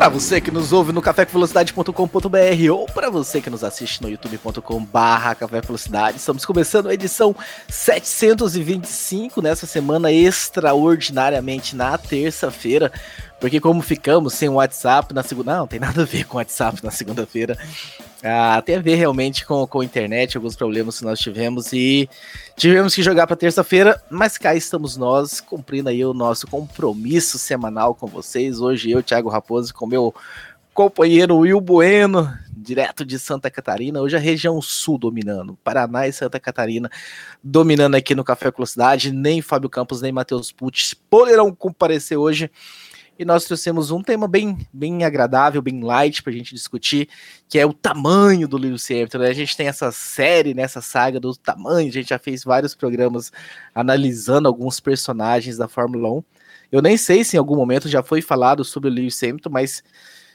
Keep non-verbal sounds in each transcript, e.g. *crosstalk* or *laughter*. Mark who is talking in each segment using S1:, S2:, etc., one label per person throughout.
S1: Para você que nos ouve no cafécomvelocidade.com.br ou para você que nos assiste no youtube.com/barra Café Velocidade, estamos começando a edição 725 nessa semana extraordinariamente na terça-feira porque como ficamos sem WhatsApp na segunda. Não, não tem nada a ver com WhatsApp na segunda-feira. Ah, tem a ver realmente com, com a internet, alguns problemas que nós tivemos e tivemos que jogar para terça-feira, mas cá estamos nós, cumprindo aí o nosso compromisso semanal com vocês. Hoje eu, Thiago Raposo, com meu companheiro Will Bueno, direto de Santa Catarina. Hoje a região sul dominando, Paraná e Santa Catarina dominando aqui no Café Velocidade. Nem Fábio Campos, nem Matheus Pucci poderão comparecer hoje e nós trouxemos um tema bem, bem agradável, bem light para a gente discutir, que é o tamanho do Lewis Hamilton. Né? A gente tem essa série, nessa né, saga do tamanho, a gente já fez vários programas analisando alguns personagens da Fórmula 1. Eu nem sei se em algum momento já foi falado sobre o Lewis Hamilton, mas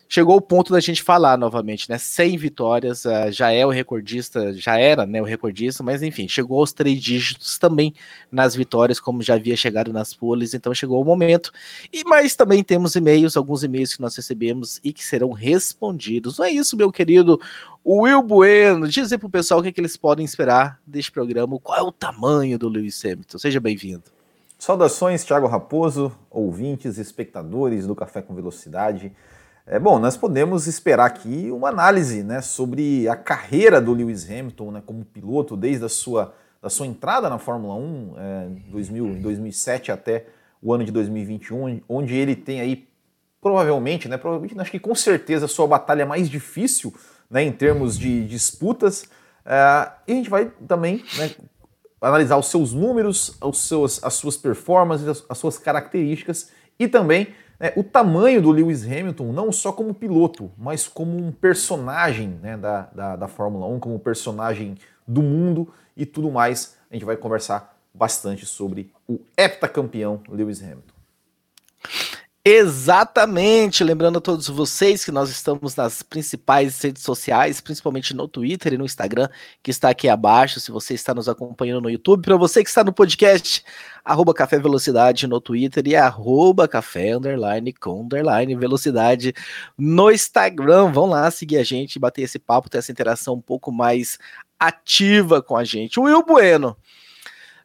S1: chegou o ponto da gente falar novamente, né? 100 vitórias, uh, já é o recordista, já era, né, o recordista, mas enfim, chegou aos três dígitos também nas vitórias, como já havia chegado nas poles, então chegou o momento. E mas também temos e-mails, alguns e-mails que nós recebemos e que serão respondidos. Não é isso, meu querido Will Bueno, dizer pro pessoal o que, é que eles podem esperar deste programa, qual é o tamanho do Lewis Hamilton. Seja bem-vindo.
S2: Saudações, Thiago Raposo, ouvintes, espectadores do Café com Velocidade. É, bom, nós podemos esperar aqui uma análise né, sobre a carreira do Lewis Hamilton né, como piloto, desde a sua, da sua entrada na Fórmula 1 é, 2000, 2007 até o ano de 2021, onde ele tem aí provavelmente, né, provavelmente, acho que com certeza a sua batalha mais difícil né, em termos de disputas. É, e a gente vai também né, analisar os seus números, os seus, as suas performances, as, as suas características e também é, o tamanho do Lewis Hamilton, não só como piloto, mas como um personagem né, da, da, da Fórmula 1, como personagem do mundo e tudo mais. A gente vai conversar bastante sobre o heptacampeão Lewis Hamilton.
S1: Exatamente! Lembrando a todos vocês que nós estamos nas principais redes sociais, principalmente no Twitter e no Instagram, que está aqui abaixo, se você está nos acompanhando no YouTube. Para você que está no podcast, arroba Café Velocidade no Twitter e arroba Café Underline com Underline Velocidade no Instagram. Vão lá seguir a gente, bater esse papo, ter essa interação um pouco mais ativa com a gente. Will Bueno!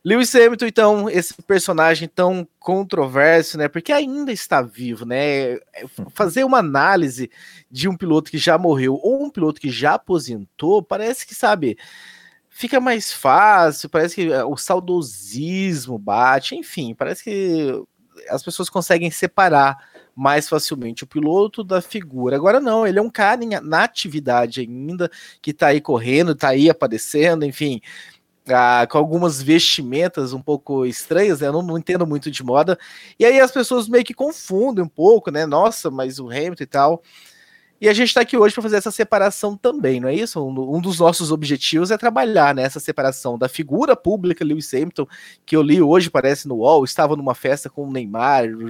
S1: Lewis Hamilton, então, esse personagem tão controverso, né? Porque ainda está vivo, né? Fazer uma análise de um piloto que já morreu ou um piloto que já aposentou, parece que, sabe, fica mais fácil, parece que eh, o saudosismo bate, enfim, parece que as pessoas conseguem separar mais facilmente o piloto da figura. Agora não, ele é um cara na atividade ainda, que tá aí correndo, tá aí aparecendo, enfim, ah, com algumas vestimentas um pouco estranhas, né? Eu não, não, entendo muito de moda. E aí as pessoas meio que confundem um pouco, né? Nossa, mas o Hamilton e tal. E a gente está aqui hoje para fazer essa separação também, não é isso? Um, um, dos nossos objetivos é trabalhar nessa né, separação da figura pública Lewis Hamilton, que eu li hoje, parece no UOL, estava numa festa com o Neymar, o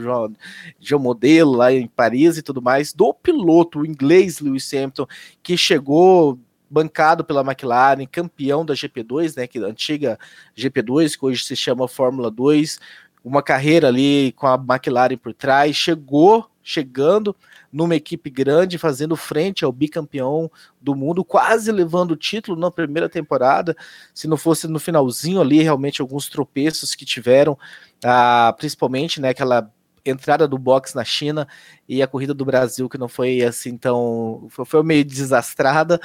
S1: João Modelo lá em Paris e tudo mais, do piloto inglês Lewis Hamilton, que chegou bancado pela McLaren, campeão da GP2, né, que é antiga GP2, que hoje se chama Fórmula 2, uma carreira ali com a McLaren por trás, chegou chegando numa equipe grande, fazendo frente ao bicampeão do mundo, quase levando o título na primeira temporada, se não fosse no finalzinho ali, realmente alguns tropeços que tiveram, ah, principalmente né, aquela entrada do box na China e a corrida do Brasil que não foi assim tão foi meio desastrada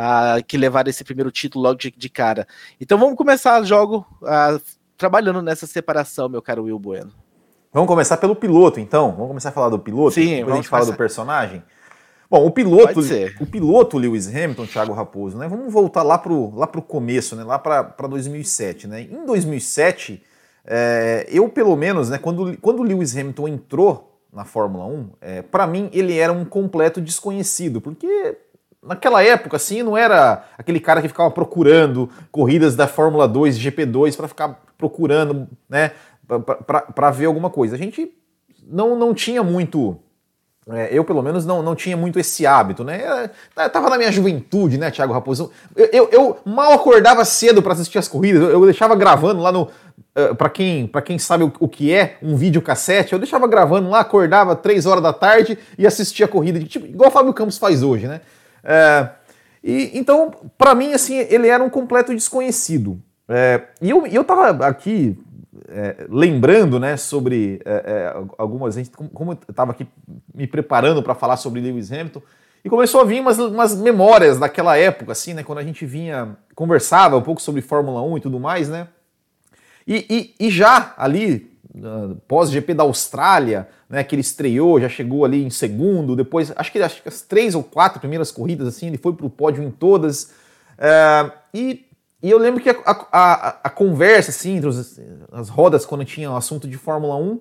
S1: uh, que levaram esse primeiro título logo de, de cara. Então vamos começar o jogo uh, trabalhando nessa separação, meu caro Will Bueno.
S2: Vamos começar pelo piloto, então. Vamos começar a falar do piloto.
S1: Sim,
S2: depois a gente fala do personagem. Bom, o piloto, o piloto Lewis Hamilton, Thiago Raposo, né? Vamos voltar lá pro, lá pro começo, né? Lá para 2007, né? Em 2007, é, eu pelo menos, né? Quando, quando o Lewis Hamilton entrou na Fórmula 1, é, para mim ele era um completo desconhecido, porque naquela época, assim, não era aquele cara que ficava procurando corridas da Fórmula 2, GP2, para ficar procurando, né, para ver alguma coisa. A gente não, não tinha muito. É, eu, pelo menos, não, não tinha muito esse hábito, né? Eu tava na minha juventude, né, Thiago Raposo? Eu, eu, eu mal acordava cedo para assistir as corridas, eu, eu deixava gravando lá no. Uh, para quem, pra quem sabe o, o, que é um vídeo cassete, eu deixava gravando lá, acordava 3 horas da tarde e assistia a corrida, tipo, igual o Fábio Campos faz hoje, né? É, e, então, para mim, assim, ele era um completo desconhecido. É, e eu, eu tava aqui é, lembrando né, sobre é, é, algumas. Como eu estava aqui me preparando para falar sobre Lewis Hamilton, e começou a vir umas, umas memórias daquela época, assim, né? Quando a gente vinha, conversava um pouco sobre Fórmula 1 e tudo mais, né? E, e, e já ali, pós-GP da Austrália, né, que ele estreou, já chegou ali em segundo, depois, acho que, acho que as três ou quatro primeiras corridas, assim, ele foi para o pódio em todas. É, e e eu lembro que a, a, a conversa, assim, entre os, as rodas, quando tinha o assunto de Fórmula 1,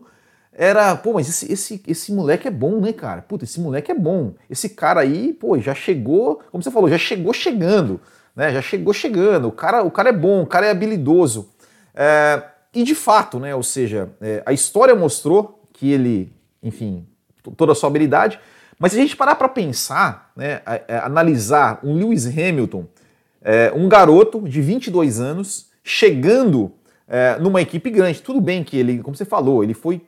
S2: era, pô, mas esse, esse, esse moleque é bom, né, cara? Puta, esse moleque é bom. Esse cara aí, pô, já chegou, como você falou, já chegou chegando, né? Já chegou chegando. O cara, o cara é bom, o cara é habilidoso. É, e de fato, né? Ou seja, é, a história mostrou que ele, enfim, toda a sua habilidade. Mas se a gente parar para pensar, né, analisar um Lewis Hamilton é, um garoto de 22 anos chegando é, numa equipe grande. Tudo bem que ele, como você falou, ele foi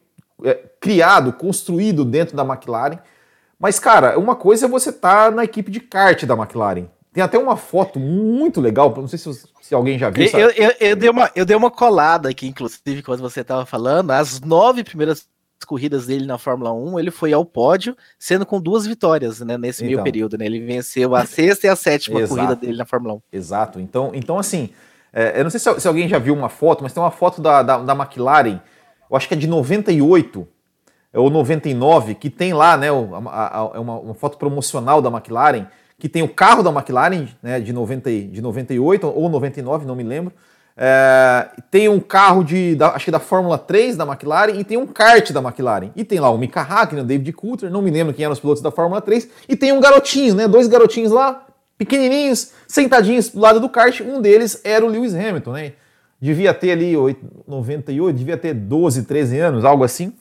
S2: é, criado, construído dentro da McLaren. Mas, cara, uma coisa é você estar tá na equipe de kart da McLaren. Tem até uma foto muito legal, não sei se, se alguém já viu.
S1: Eu, eu, eu, dei uma, eu dei uma colada aqui, inclusive, quando você estava falando. As nove primeiras corridas dele na Fórmula 1, ele foi ao pódio, sendo com duas vitórias, né, nesse então, meio período, né? Ele venceu a sexta e a sétima exato, corrida dele na Fórmula 1.
S2: Exato. Então, então assim, é, eu não sei se, se, alguém já viu uma foto, mas tem uma foto da, da, da McLaren, eu acho que é de 98 ou 99, que tem lá, né, é uma, uma foto promocional da McLaren, que tem o carro da McLaren, né, de, 90, de 98 ou 99, não me lembro, é, tem um carro de, da, acho que da Fórmula 3 da McLaren e tem um kart da McLaren. E tem lá o Mika Hakkinen, o David Coulter, não me lembro quem eram os pilotos da Fórmula 3. E tem um garotinho, né? Dois garotinhos lá, pequenininhos, sentadinhos do lado do kart. Um deles era o Lewis Hamilton, né? Devia ter ali 98, devia ter 12, 13 anos, algo assim.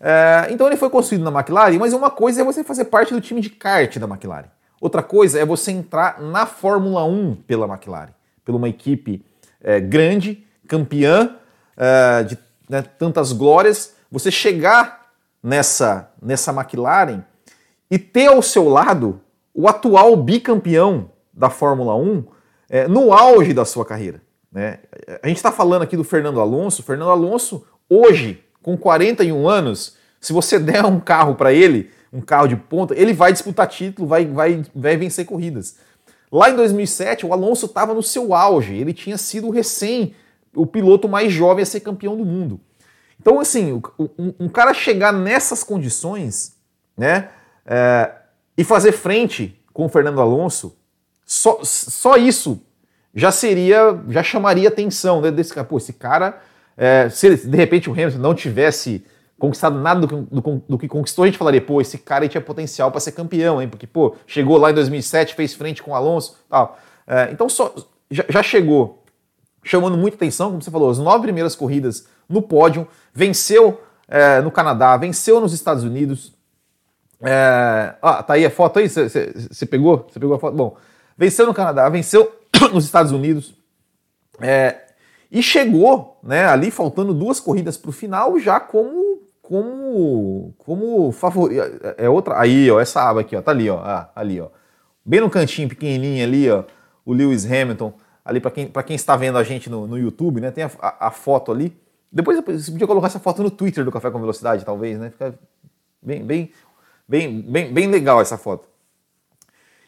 S2: É, então ele foi construído na McLaren, mas uma coisa é você fazer parte do time de kart da McLaren. Outra coisa é você entrar na Fórmula 1 pela McLaren, pela uma equipe é, grande, campeã é, de né, tantas glórias, você chegar nessa, nessa McLaren e ter ao seu lado o atual bicampeão da Fórmula 1 é, no auge da sua carreira. Né? A gente está falando aqui do Fernando Alonso. Fernando Alonso, hoje, com 41 anos, se você *laughs* der um carro para ele, um carro de ponta, ele vai disputar título, vai, vai, vai vencer corridas. Lá em 2007, o Alonso estava no seu auge, ele tinha sido recém o piloto mais jovem a ser campeão do mundo. Então, assim, um, um cara chegar nessas condições, né, é, e fazer frente com o Fernando Alonso, só, só isso já seria, já chamaria atenção né, desse cara. Pô, esse cara, é, se de repente o Hamilton não tivesse conquistado nada do, do, do, que conquistou, a gente falaria, pô, esse cara aí tinha potencial para ser campeão, hein? Porque, pô, chegou lá em 2007, fez frente com o Alonso tal. É, então, só, já, já, chegou chamando muita atenção, como você falou, as nove primeiras corridas no pódio, venceu é, no Canadá, venceu nos Estados Unidos. É, ah, tá aí a foto aí, você pegou? Você pegou a foto? Bom, venceu no Canadá, venceu *coughs* nos Estados Unidos. É, e chegou, né, ali faltando duas corridas para o final, já como como como favorito. É, é outra. Aí, ó, essa aba aqui, ó, tá ali, ó, ah, ali, ó. Bem no cantinho pequenininho ali, ó, o Lewis Hamilton, ali para quem, quem está vendo a gente no, no YouTube, né, tem a, a, a, foto ali. Depois você podia colocar essa foto no Twitter do Café com Velocidade, talvez, né? Fica bem, bem, bem, bem, bem legal essa foto.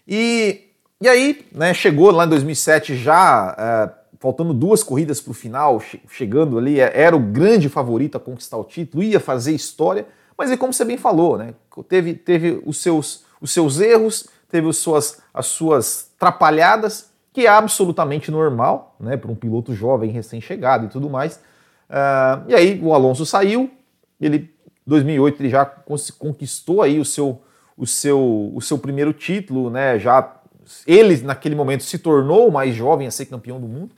S2: E, e aí, né, chegou lá em 2007 já é, faltando duas corridas para o final, chegando ali, é, era o grande favorito a conquistar o título, ia fazer história, mas é como você bem falou, né? Teve, teve os, seus, os seus erros, teve as suas, as suas trapalhadas, que é absolutamente normal, né? Para um piloto jovem, recém-chegado e tudo mais. Uh, e aí o Alonso saiu, ele 2008 ele já conquistou aí o seu, o seu, o seu primeiro título, né? Já ele naquele momento se tornou o mais jovem a ser campeão do mundo.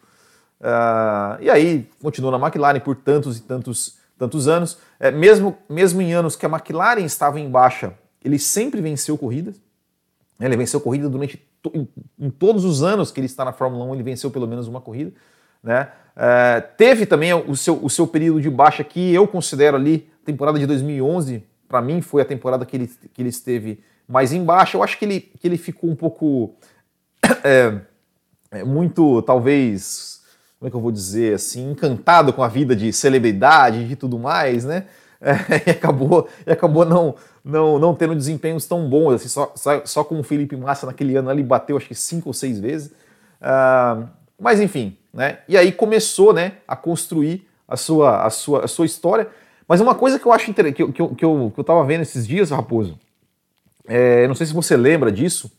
S2: Uh, e aí continuou na McLaren por tantos e tantos, tantos anos. É, mesmo, mesmo em anos que a McLaren estava em baixa, ele sempre venceu corridas. Ele venceu corrida durante em, em, todos os anos que ele está na Fórmula 1, ele venceu pelo menos uma corrida. Né? É, teve também o seu, o seu período de baixa que eu considero ali, temporada de 2011, para mim foi a temporada que ele, que ele esteve mais em baixa. Eu acho que ele, que ele ficou um pouco. *coughs* É, é muito, talvez, como é que eu vou dizer assim, encantado com a vida de celebridade e tudo mais, né? *laughs* É, e acabou, e acabou não, não, não tendo desempenhos tão bons, assim, só, só, só com o Felipe Massa naquele ano ali bateu acho que cinco ou seis vezes. Uh, mas enfim, né? E aí começou né, a construir a sua, a sua, a sua história. Mas uma coisa que eu acho que, eu, que, eu, que, eu, tava vendo esses dias, Raposo, é, não sei se você lembra disso.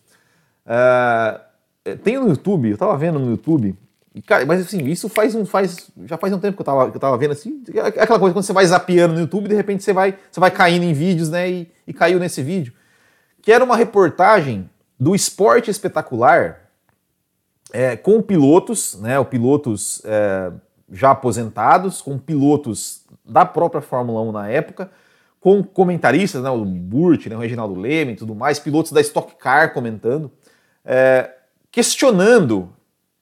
S2: É, é, tem no YouTube, eu tava vendo no YouTube. Cara, mas assim, isso faz um. Faz, já faz um tempo que eu tava, que eu tava vendo assim. É aquela coisa quando você vai zapeando no YouTube, de repente você vai, você vai caindo em vídeos, né? E, e caiu nesse vídeo. Que era uma reportagem do esporte espetacular é, com pilotos, né? O pilotos é, já aposentados, com pilotos da própria Fórmula 1 na época, com comentaristas, né, o Burt, né, o Reginaldo Leme e tudo mais, pilotos da Stock Car comentando, é, questionando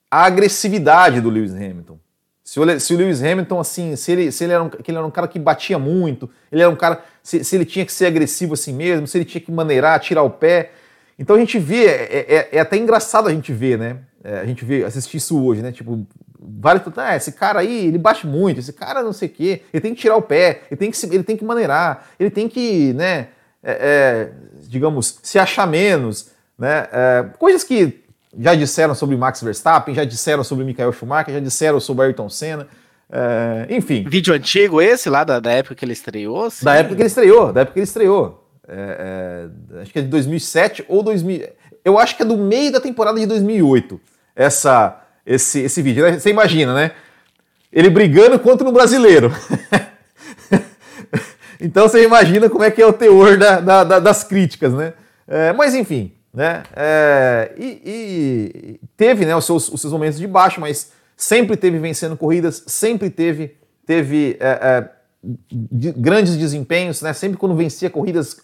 S2: a agressividade do Lewis Hamilton. Se o, se o, Lewis Hamilton, assim, se ele, se ele, era um, ele era um cara que batia muito, ele era um cara, se, se, ele tinha que ser agressivo assim mesmo, se ele tinha que maneirar, tirar o pé. Então a gente vê, é, é, é até engraçado a gente ver, né? É, a gente vê, assistir isso hoje, né? Tipo, vários ah, esse cara aí, ele bate muito, esse cara não sei o quê, ele tem que tirar o pé, ele tem que, ele tem que maneirar, ele tem que, né, é, é, digamos, se achar menos, né, é, coisas que já disseram sobre Max Verstappen, já disseram sobre Michael Schumacher, já disseram sobre Ayrton Senna, é, enfim.
S1: Vídeo antigo esse lá da, da época que ele estreou?
S2: Sim. Da época que ele estreou, da época que ele estreou. É, é, acho que é de 2007 ou 2000. Eu acho que é do meio da temporada de 2008. Essa esse, esse vídeo. Né? Você imagina, né? Ele brigando contra um brasileiro. *laughs* então você imagina como é que é o teor da, da, da, das críticas, né? É, mas enfim, né? É, e, e, teve né, os, seus, os seus momentos de baixo, mas sempre teve vencendo corridas, sempre teve, teve é, é de, grandes desempenhos, né? Sempre quando vencia corridas,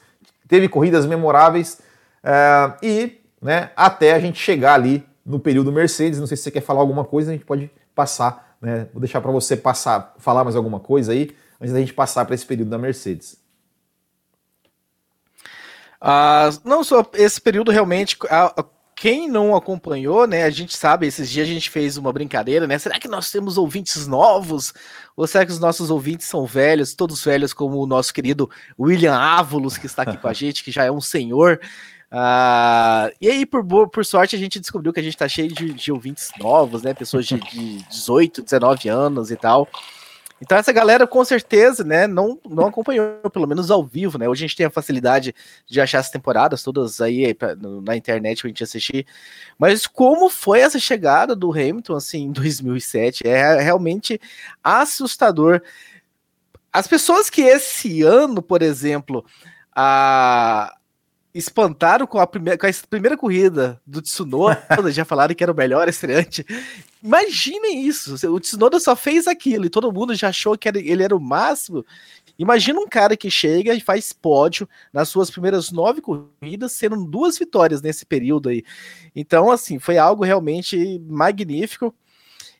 S2: teve corridas memoráveis. É, e né, até a gente chegar ali no período Mercedes. Não sei se você quer falar alguma coisa, a gente pode passar, né? Vou deixar para você passar, falar mais alguma coisa aí, antes da gente passar para esse período da Mercedes.
S1: Ah, não só esse período realmente. quem não acompanhou, né? A gente sabe, esses dias a gente fez uma brincadeira, né? Será que nós temos ouvintes novos? Ou será que os nossos ouvintes são velhos, todos velhos, como o nosso querido William Ávolos, que está aqui com a *laughs* gente, que já é um senhor? Uh, e aí, por, por sorte, a gente descobriu que a gente tá cheio de, de ouvintes novos, né? Pessoas de, de 18, 19 anos e tal. Então essa galera com certeza, né, não, não acompanhou, pelo menos ao vivo, né? Hoje a gente tem a facilidade de achar as temporadas todas aí pra, na internet pra gente assistir. Mas como foi essa chegada do Hamilton assim em *laughs* 2007? É realmente assustador. As pessoas que esse ano, por exemplo, a espantaram com a primeira, com a primeira corrida do Tsunoda, *laughs* já falaram que era o melhor estreante. Imaginem isso, o Tsunoda só fez aquilo e todo mundo já achou que ele era o máximo. Imagina um cara que chega e faz pódio nas suas primeiras nove corridas, sendo duas vitórias nesse período aí. Então, assim, foi algo realmente magnífico.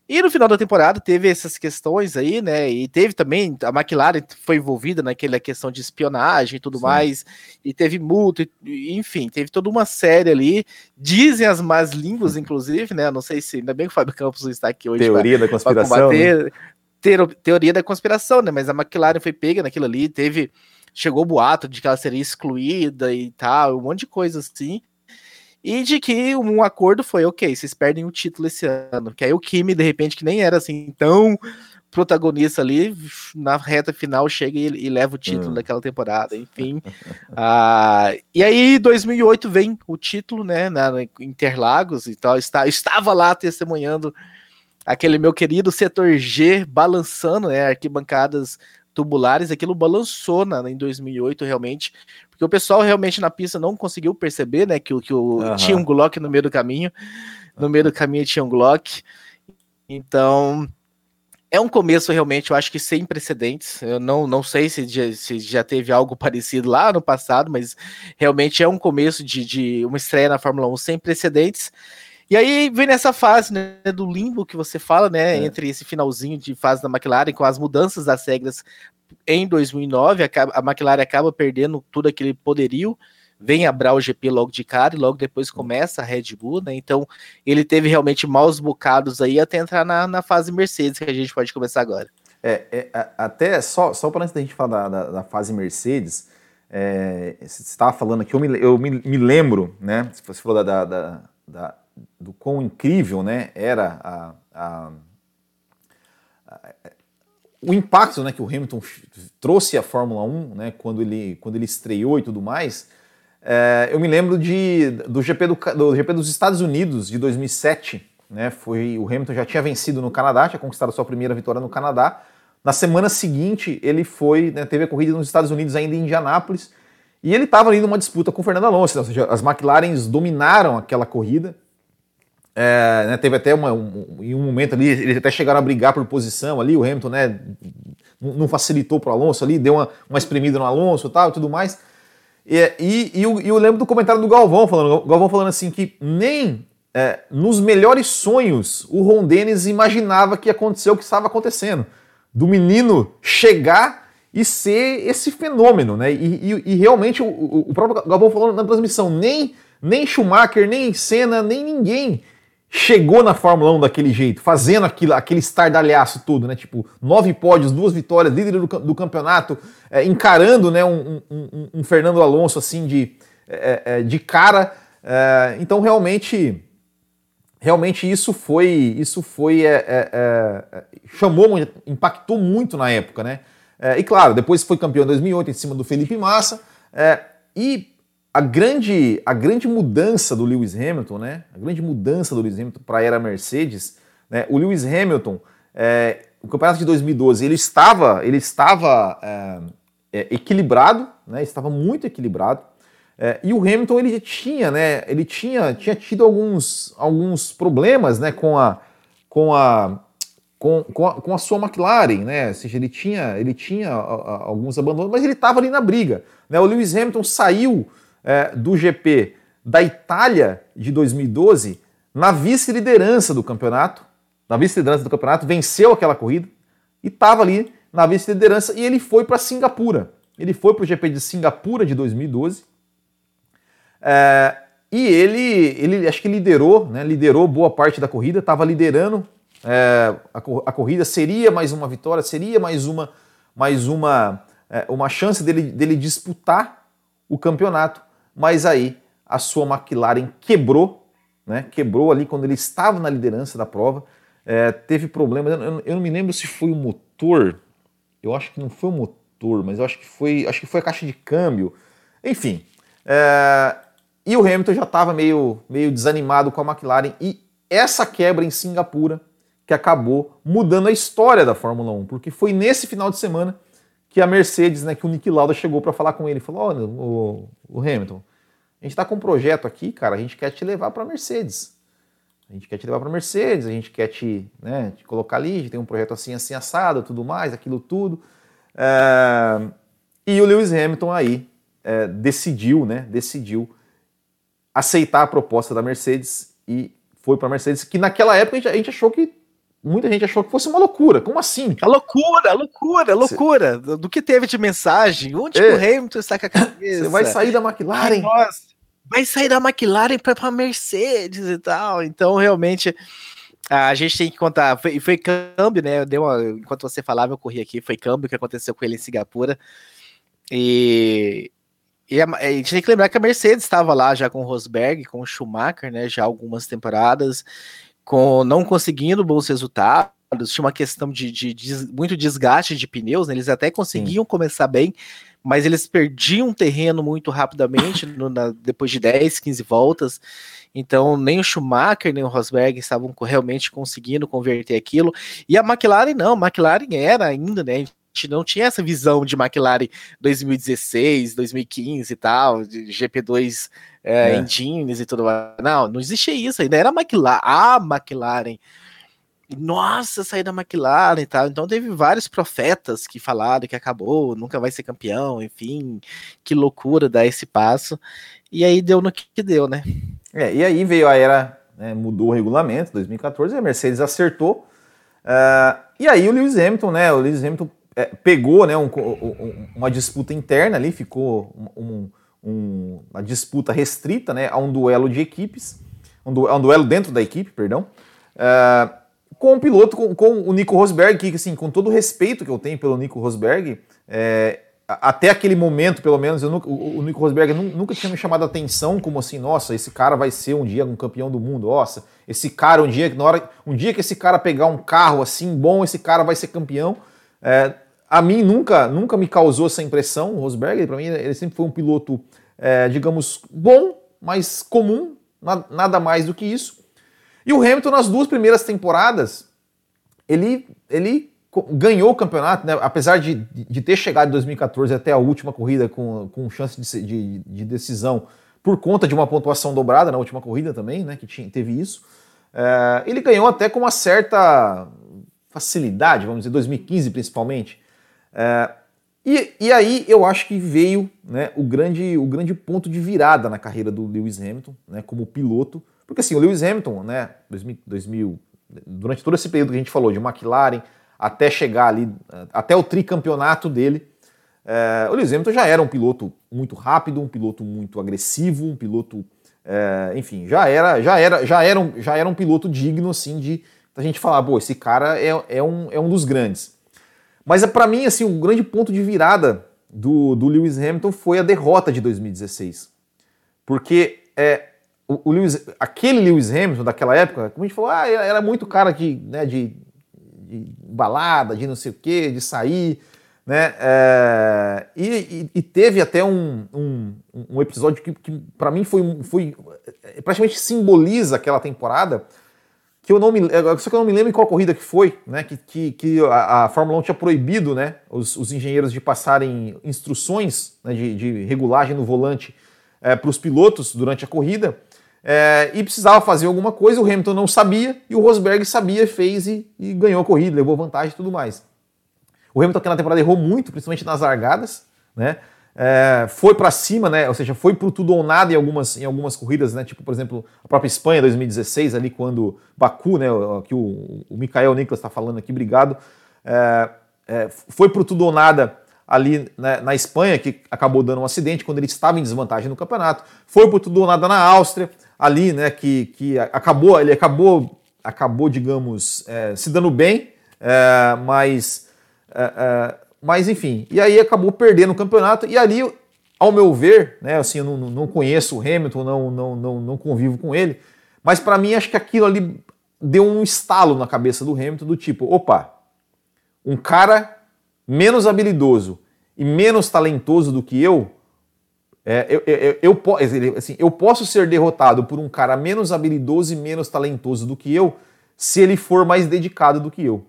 S1: E no final da temporada teve essas questões aí, né? E teve também a McLaren foi envolvida naquela questão de espionagem e tudo Sim. mais, e teve multa, e, enfim, teve toda uma série ali. Dizem as más línguas, *laughs* inclusive, né? Não sei se ainda bem que o Fábio Campos está aqui hoje.
S2: Teoria pra, da conspiração. Né?
S1: teoria da conspiração, né? Mas a McLaren foi pega naquilo ali, teve. Chegou o boato de que ela seria excluída e tal, um monte de coisa assim e de que um acordo foi, ok, vocês perdem o título esse ano. Que aí o Kimi, de repente, que nem era assim tão protagonista ali, na reta final chega e, e leva o título uhum. daquela temporada, enfim. *laughs* ah, e aí, 2008 vem o título, né, na Interlagos e tal. Está, estava lá testemunhando aquele meu querido setor G balançando, né, arquibancadas tubulares, aquilo balançou na, em 2008 realmente, porque o pessoal realmente na pista não conseguiu perceber, né, que, que o, uhum. tinha um Glock no meio do caminho, no meio do caminho tinha um Glock, então é um começo realmente, eu acho que sem precedentes. Eu não, não sei se já, se já teve algo *laughs* parecido lá no passado, mas realmente é um começo de, de uma estreia na Fórmula 1 sem precedentes. E aí vem nessa fase né, do limbo que você fala, né? É. Entre esse finalzinho de fase da McLaren com as mudanças das regras em 2009, a, McLaren acaba perdendo tudo aquele poderio vem a o GP logo de cara e logo depois começa a Red Bull, né? Então ele teve realmente maus bocados aí até entrar na, na fase Mercedes, que a gente pode começar agora.
S2: É, é até só, só para antes da gente falar da, da, da fase Mercedes, é, você estava falando aqui, eu, me, eu me, me, lembro, né? Você falou da, da, da, do quão incrível né, era a, a, a, o impacto né, que o Hamilton trouxe à Fórmula 1, né, quando, ele, quando ele estreou e tudo mais. É, eu me lembro de, do, GP do, do GP dos Estados Unidos de 2007. Né, foi, o Hamilton já tinha vencido no Canadá, tinha conquistado sua primeira vitória no Canadá. Na semana seguinte, ele foi, né, teve a corrida nos Estados Unidos, ainda em Indianápolis, e ele estava ali numa disputa com o Fernando Alonso, ou seja, as McLarens dominaram aquela corrida. É, né, teve até uma, um, em um momento ali, eles até chegaram a brigar por posição ali, o Hamilton né, não facilitou para o Alonso ali, deu uma, uma espremida no Alonso tal, e tudo mais. E, e, e, eu, eu, lembro do comentário do Galvão falando, Galvão falando assim que nem é, nos melhores sonhos o Ron Dennis imaginava que ia acontecer o que estava acontecendo. Do menino chegar e ser esse fenômeno, né? E, e realmente o, o, próprio Galvão falando na transmissão, nem, nem Schumacher, nem Senna, nem ninguém chegou na Fórmula 1 daquele jeito, fazendo aquilo, aquele estardalhaço todo, né? Tipo, nove pódios, duas vitórias, líder do, do campeonato, é, encarando né, um, um, um, Fernando Alonso assim de, é, é, de cara. É, então, realmente, realmente isso foi, isso foi, é, é, chamou, impactou muito na época, né? e claro, depois foi campeão em 2008 em cima do Felipe Massa. e a grande, a grande mudança do Lewis Hamilton, né? A grande mudança do Lewis Hamilton para a era Mercedes, né? O Lewis Hamilton, é, o campeonato de 2012, ele estava, ele estava é, é, equilibrado, né? Estava muito equilibrado. É, e o Hamilton ele tinha, né? Ele tinha, tinha tido alguns, alguns problemas, né? Com a, com a com, com, a, com a sua McLaren, né? Ou seja, ele tinha, ele tinha a, a, alguns abandonos, mas ele estava ali na briga. Né? O Lewis Hamilton saiu é, do GP da Itália de 2012 na vice-liderança do campeonato, na vice-liderança do campeonato, venceu aquela corrida e estava ali na vice-liderança e ele foi para Singapura. Ele foi para o GP de Singapura de 2012 é, e ele, ele acho que liderou, né, liderou boa parte da corrida, estava liderando é, a, a, corrida, seria mais uma vitória, seria mais uma, mais uma, é, uma chance dele, dele disputar o campeonato mas aí a sua McLaren quebrou, né? Quebrou ali quando ele estava na liderança da prova. É, teve problemas. Eu, eu, não me lembro se foi o motor. Eu acho que não foi o motor, mas eu acho que foi, acho que foi a caixa de câmbio. Enfim. É, e o Hamilton já estava meio, meio desanimado com a McLaren. E essa quebra em Singapura que acabou mudando a história da Fórmula 1, porque foi nesse final de semana que a Mercedes, né, que o Nick Lauda chegou para falar com ele, falou: "Olha, o, o Hamilton, a gente está com um projeto aqui, cara, a gente quer te levar para a Mercedes. A gente quer te levar para a Mercedes, a gente quer te, né, te colocar ali, tem um projeto assim, assim, assado, tudo mais, aquilo tudo. É... E o Lewis Hamilton aí é, decidiu, né, decidiu aceitar a proposta da Mercedes e foi para a Mercedes, que naquela época a gente achou que muita gente achou que fosse uma loucura. Como assim?
S1: A loucura, a loucura, a loucura. Cê... Do que teve de mensagem? Onde é. o Hamilton está com a cabeça?
S2: Você vai sair da McLaren?
S1: Nossa, vai sair da McLaren para a Mercedes e tal. Então, realmente, a gente tem que contar. Foi, foi câmbio, né? Deu uma, enquanto você falava, eu corri aqui. Foi câmbio que aconteceu com ele em Singapura. E, e a, a, gente tem que lembrar que a Mercedes estava lá já com o Rosberg, com o Schumacher, né? Já algumas temporadas com não conseguindo bons resultados, tinha uma questão de, de, de muito desgaste de pneus, né? eles até conseguiam Sim. começar bem, mas eles perdiam terreno muito rapidamente *coughs* no, na, depois de 10, 15 voltas. Então, nem o Schumacher nem o Rosberg estavam realmente conseguindo converter aquilo. E a McLaren não, a McLaren era ainda, né? Gente não tinha essa visão de McLaren 2016, 2015 e tal, de GP2 é, é. engines e tudo mais. Não, não existia isso, ainda era a McLaren, a McLaren. Nossa, sair da McLaren e tal. Então teve vários profetas que falaram que acabou, nunca vai ser campeão, enfim, que loucura dar esse passo. E aí deu no que deu, né?
S2: É, e aí veio a era, né, mudou o regulamento, 2014, a Mercedes acertou. Uh, e aí o Lewis Hamilton, né? O Lewis Hamilton é, pegou né, um, um, uma disputa interna ali, ficou um, uma disputa restrita né, a um duelo de equipes, um duelo, a um duelo dentro da equipe, perdão, uh, com o piloto, com, com, o Nico Rosberg, que assim, com todo o respeito que eu tenho pelo Nico Rosberg, é, até aquele momento, pelo menos, nunca, o, o, Nico Rosberg nunca tinha me chamado a atenção como assim, nossa, esse cara vai ser um dia um campeão do mundo, nossa, esse cara um dia, na hora, um dia que esse cara pegar um carro assim bom, esse cara vai ser campeão. É, a mim nunca, nunca me causou essa impressão, o Rosberg, para mim ele sempre foi um piloto, é, digamos, bom, mas comum, nada mais do que isso. E o Hamilton nas duas primeiras temporadas, ele, ele ganhou o campeonato, né? apesar de, de ter chegado em 2014 até a última corrida com, com chance de, de, de, decisão por conta de uma pontuação dobrada na última corrida também, né? que tinha, teve isso. É, ele ganhou até com uma certa facilidade, vamos dizer, 2015 principalmente. É, e, e, aí eu acho que veio né, o, grande, o grande ponto de virada na carreira do Lewis Hamilton, né, como piloto, porque assim, o Lewis Hamilton, né, 2000, 2000, durante todo esse período que a gente falou de McLaren, até chegar ali, até o tricampeonato dele, é, o Lewis Hamilton já era um piloto muito rápido, um piloto muito agressivo, um piloto, é, enfim, já era, já era, já era, um, já era um piloto digno assim de a gente falar, pô, esse cara é, é, um, é um dos grandes. Mas é para mim assim, o um grande ponto de virada do, do Lewis Hamilton foi a derrota de 2016, porque é, o, o Lewis, aquele Lewis Hamilton daquela época, como a gente falou, ah, era muito cara de, né, de de balada, de não sei o quê, de sair, né? É, e, e, teve até um, um, um episódio que, que para mim foi, foi praticamente simboliza aquela temporada, que eu não me só que eu não me lembro em qual corrida que foi, né? Que, que, que a, a, Fórmula 1 tinha proibido, né? Os, os engenheiros de passarem instruções né, de, de regulagem no volante é, para os pilotos durante a corrida é, e precisava fazer alguma coisa, o Hamilton não sabia, e o Rosberg sabia, fez e, e ganhou a corrida, levou vantagem e tudo mais. O Hamilton aquela temporada errou muito, principalmente nas largadas, né? É, foi para cima, né? Ou seja, foi pro tudo ou nada em algumas, em algumas corridas, né? Tipo, por exemplo, a própria Espanha 2016, ali quando Baku, né? Que o, o Mikael Niklas está falando aqui, obrigado. É, é, foi pro tudo ou nada ali né, na Espanha, que acabou dando um acidente quando ele estava em desvantagem no campeonato. Foi pro tudo ou nada na Áustria ali, né, que, que acabou, ele acabou, acabou digamos, é, se dando bem, é, mas, é mas enfim, e aí acabou perdendo o campeonato, e ali, ao meu ver, né, assim, eu não, não conheço o Hamilton, não, não, não, não convivo com ele, mas para mim acho que aquilo ali deu um estalo na cabeça do Hamilton, do tipo, opa, um cara menos habilidoso e menos talentoso do que eu é, eu, eu, eu, assim, eu posso ser derrotado por um cara menos habilidoso e menos talentoso do que eu, se ele for mais dedicado do que eu.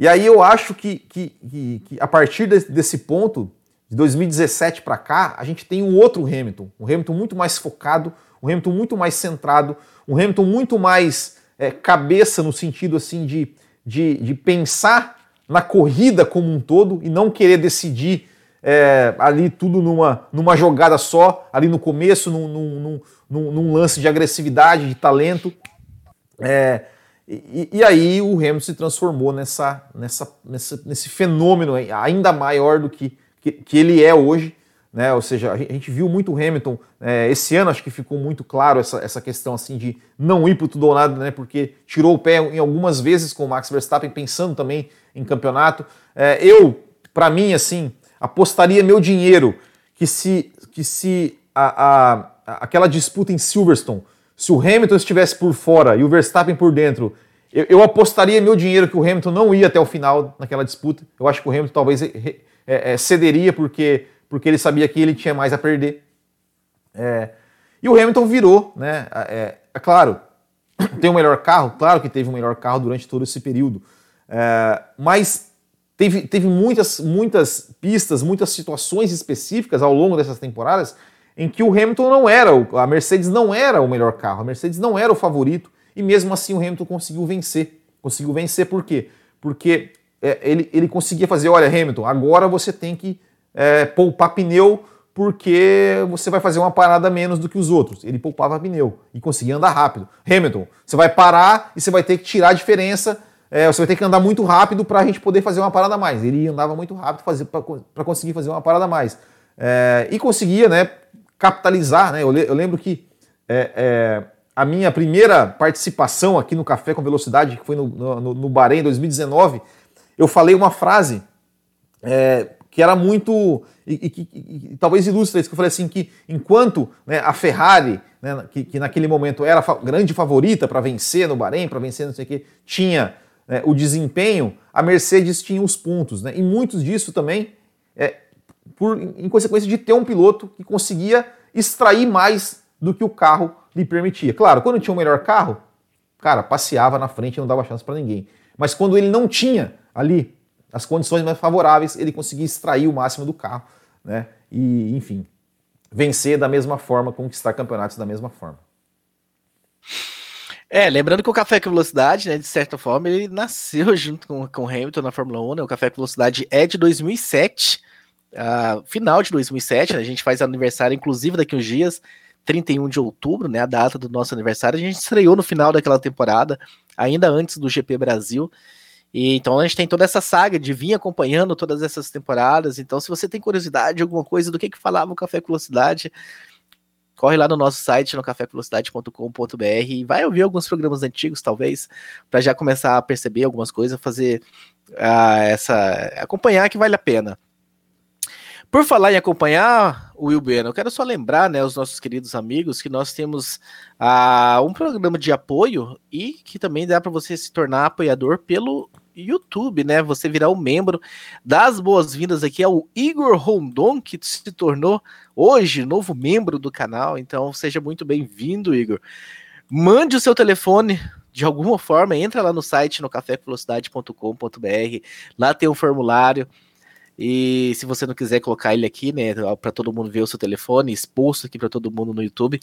S2: E aí eu acho que, que, que, que a partir desse, desse ponto, de 2017 para cá, a gente tem um outro Hamilton, um Hamilton muito mais focado, um Hamilton muito mais centrado, um Hamilton muito mais é, cabeça no sentido assim de, de, de pensar na corrida como um todo e não querer decidir é, ali tudo numa, numa jogada só, ali no começo, num, num, num, num lance de agressividade, de talento. É, e, e, aí o Hamilton se transformou nessa, nessa, nessa, nesse fenômeno ainda maior do que, que, que ele é hoje. Né? Ou seja, a gente viu muito o Hamilton é, esse ano, acho que ficou muito claro essa, essa questão assim de não ir para tudo ou nada, né? Porque tirou o pé em algumas vezes com o Max Verstappen, pensando também em campeonato. É, eu, para mim, assim, apostaria meu dinheiro que se, que se a, a, aquela disputa em Silverstone, se o Hamilton estivesse por fora e o Verstappen por dentro, eu, eu, apostaria meu dinheiro que o Hamilton não ia até o final naquela disputa. Eu acho que o Hamilton talvez é, é, cederia porque, porque ele sabia que ele tinha mais a perder. É, e o Hamilton virou, né? É, é, claro, tem o um melhor carro, claro que teve o um melhor carro durante todo esse período, é, mas teve, teve muitas, muitas pistas, muitas situações específicas ao longo dessas temporadas em que o Hamilton não era, a Mercedes não era o melhor carro, a Mercedes não era o favorito, e mesmo assim o Hamilton conseguiu vencer. Conseguiu vencer por quê? Porque é, ele, ele conseguia fazer, olha, Hamilton, agora você tem que é, poupar pneu porque você vai fazer uma parada menos do que os outros. Ele poupava pneu e conseguia andar rápido. Hamilton, você vai parar e você vai ter que tirar a diferença, é, você vai ter que andar muito rápido para a gente poder fazer uma parada mais. Ele andava muito rápido para conseguir fazer uma parada mais. É, e conseguia, né, capitalizar, né? Eu, eu lembro que é, é, a minha primeira participação aqui no Café com Velocidade, que foi no, no, no Bahrein 2019, eu falei uma frase é, que era muito. E, e, e, e, talvez ilustra isso, que eu falei assim: que enquanto né, a Ferrari, né, que, que, naquele momento era a grande favorita para vencer no Bahrein, para vencer não sei o que, tinha né, o desempenho, a Mercedes tinha os pontos. Né, e muitos disso também é, por, em consequência de ter um piloto que conseguia extrair mais do que o carro lhe permitia. Claro, quando tinha o melhor carro, cara, passeava na frente e não dava chance para ninguém. Mas quando ele não tinha ali as condições mais favoráveis, ele conseguia extrair o máximo do carro, né? E, enfim, vencer da mesma forma, conquistar campeonatos da mesma forma.
S1: É, lembrando que o Café com Velocidade, né, de certa forma, ele nasceu *laughs* junto com, com Hamilton na Fórmula 1, né? O Café com Velocidade é de 2007, uh, final de 2007, né, a gente faz aniversário, inclusive daqui uns dias, 31 de outubro, né, a data do nosso aniversário, a gente estreou no final daquela temporada, ainda antes do GP Brasil, e então a gente tem toda essa saga de vir acompanhando todas essas temporadas, então se você tem curiosidade, alguma coisa do que que falava o Café com Velocidade, corre lá no nosso site, no cafévelocidade.com.br e vai ouvir alguns programas antigos, talvez, para já começar a perceber algumas coisas, fazer uh, essa. acompanhar que vale a pena. Por falar em acompanhar o Will Bueno, eu quero só lembrar, né, os nossos queridos amigos, que nós temos uh, um programa de apoio e que também dá para você se tornar apoiador pelo YouTube, né? Você virar um membro. Das boas-vindas aqui ao Igor Rondon, que se tornou hoje novo membro do canal. Então, seja muito bem-vindo, Igor. Mande o seu telefone de alguma forma, entra lá no site no cafévelocidade.com.br. Lá tem um formulário e se você não quiser colocar ele aqui, né, para todo mundo ver o seu telefone, exposto aqui para todo mundo no YouTube,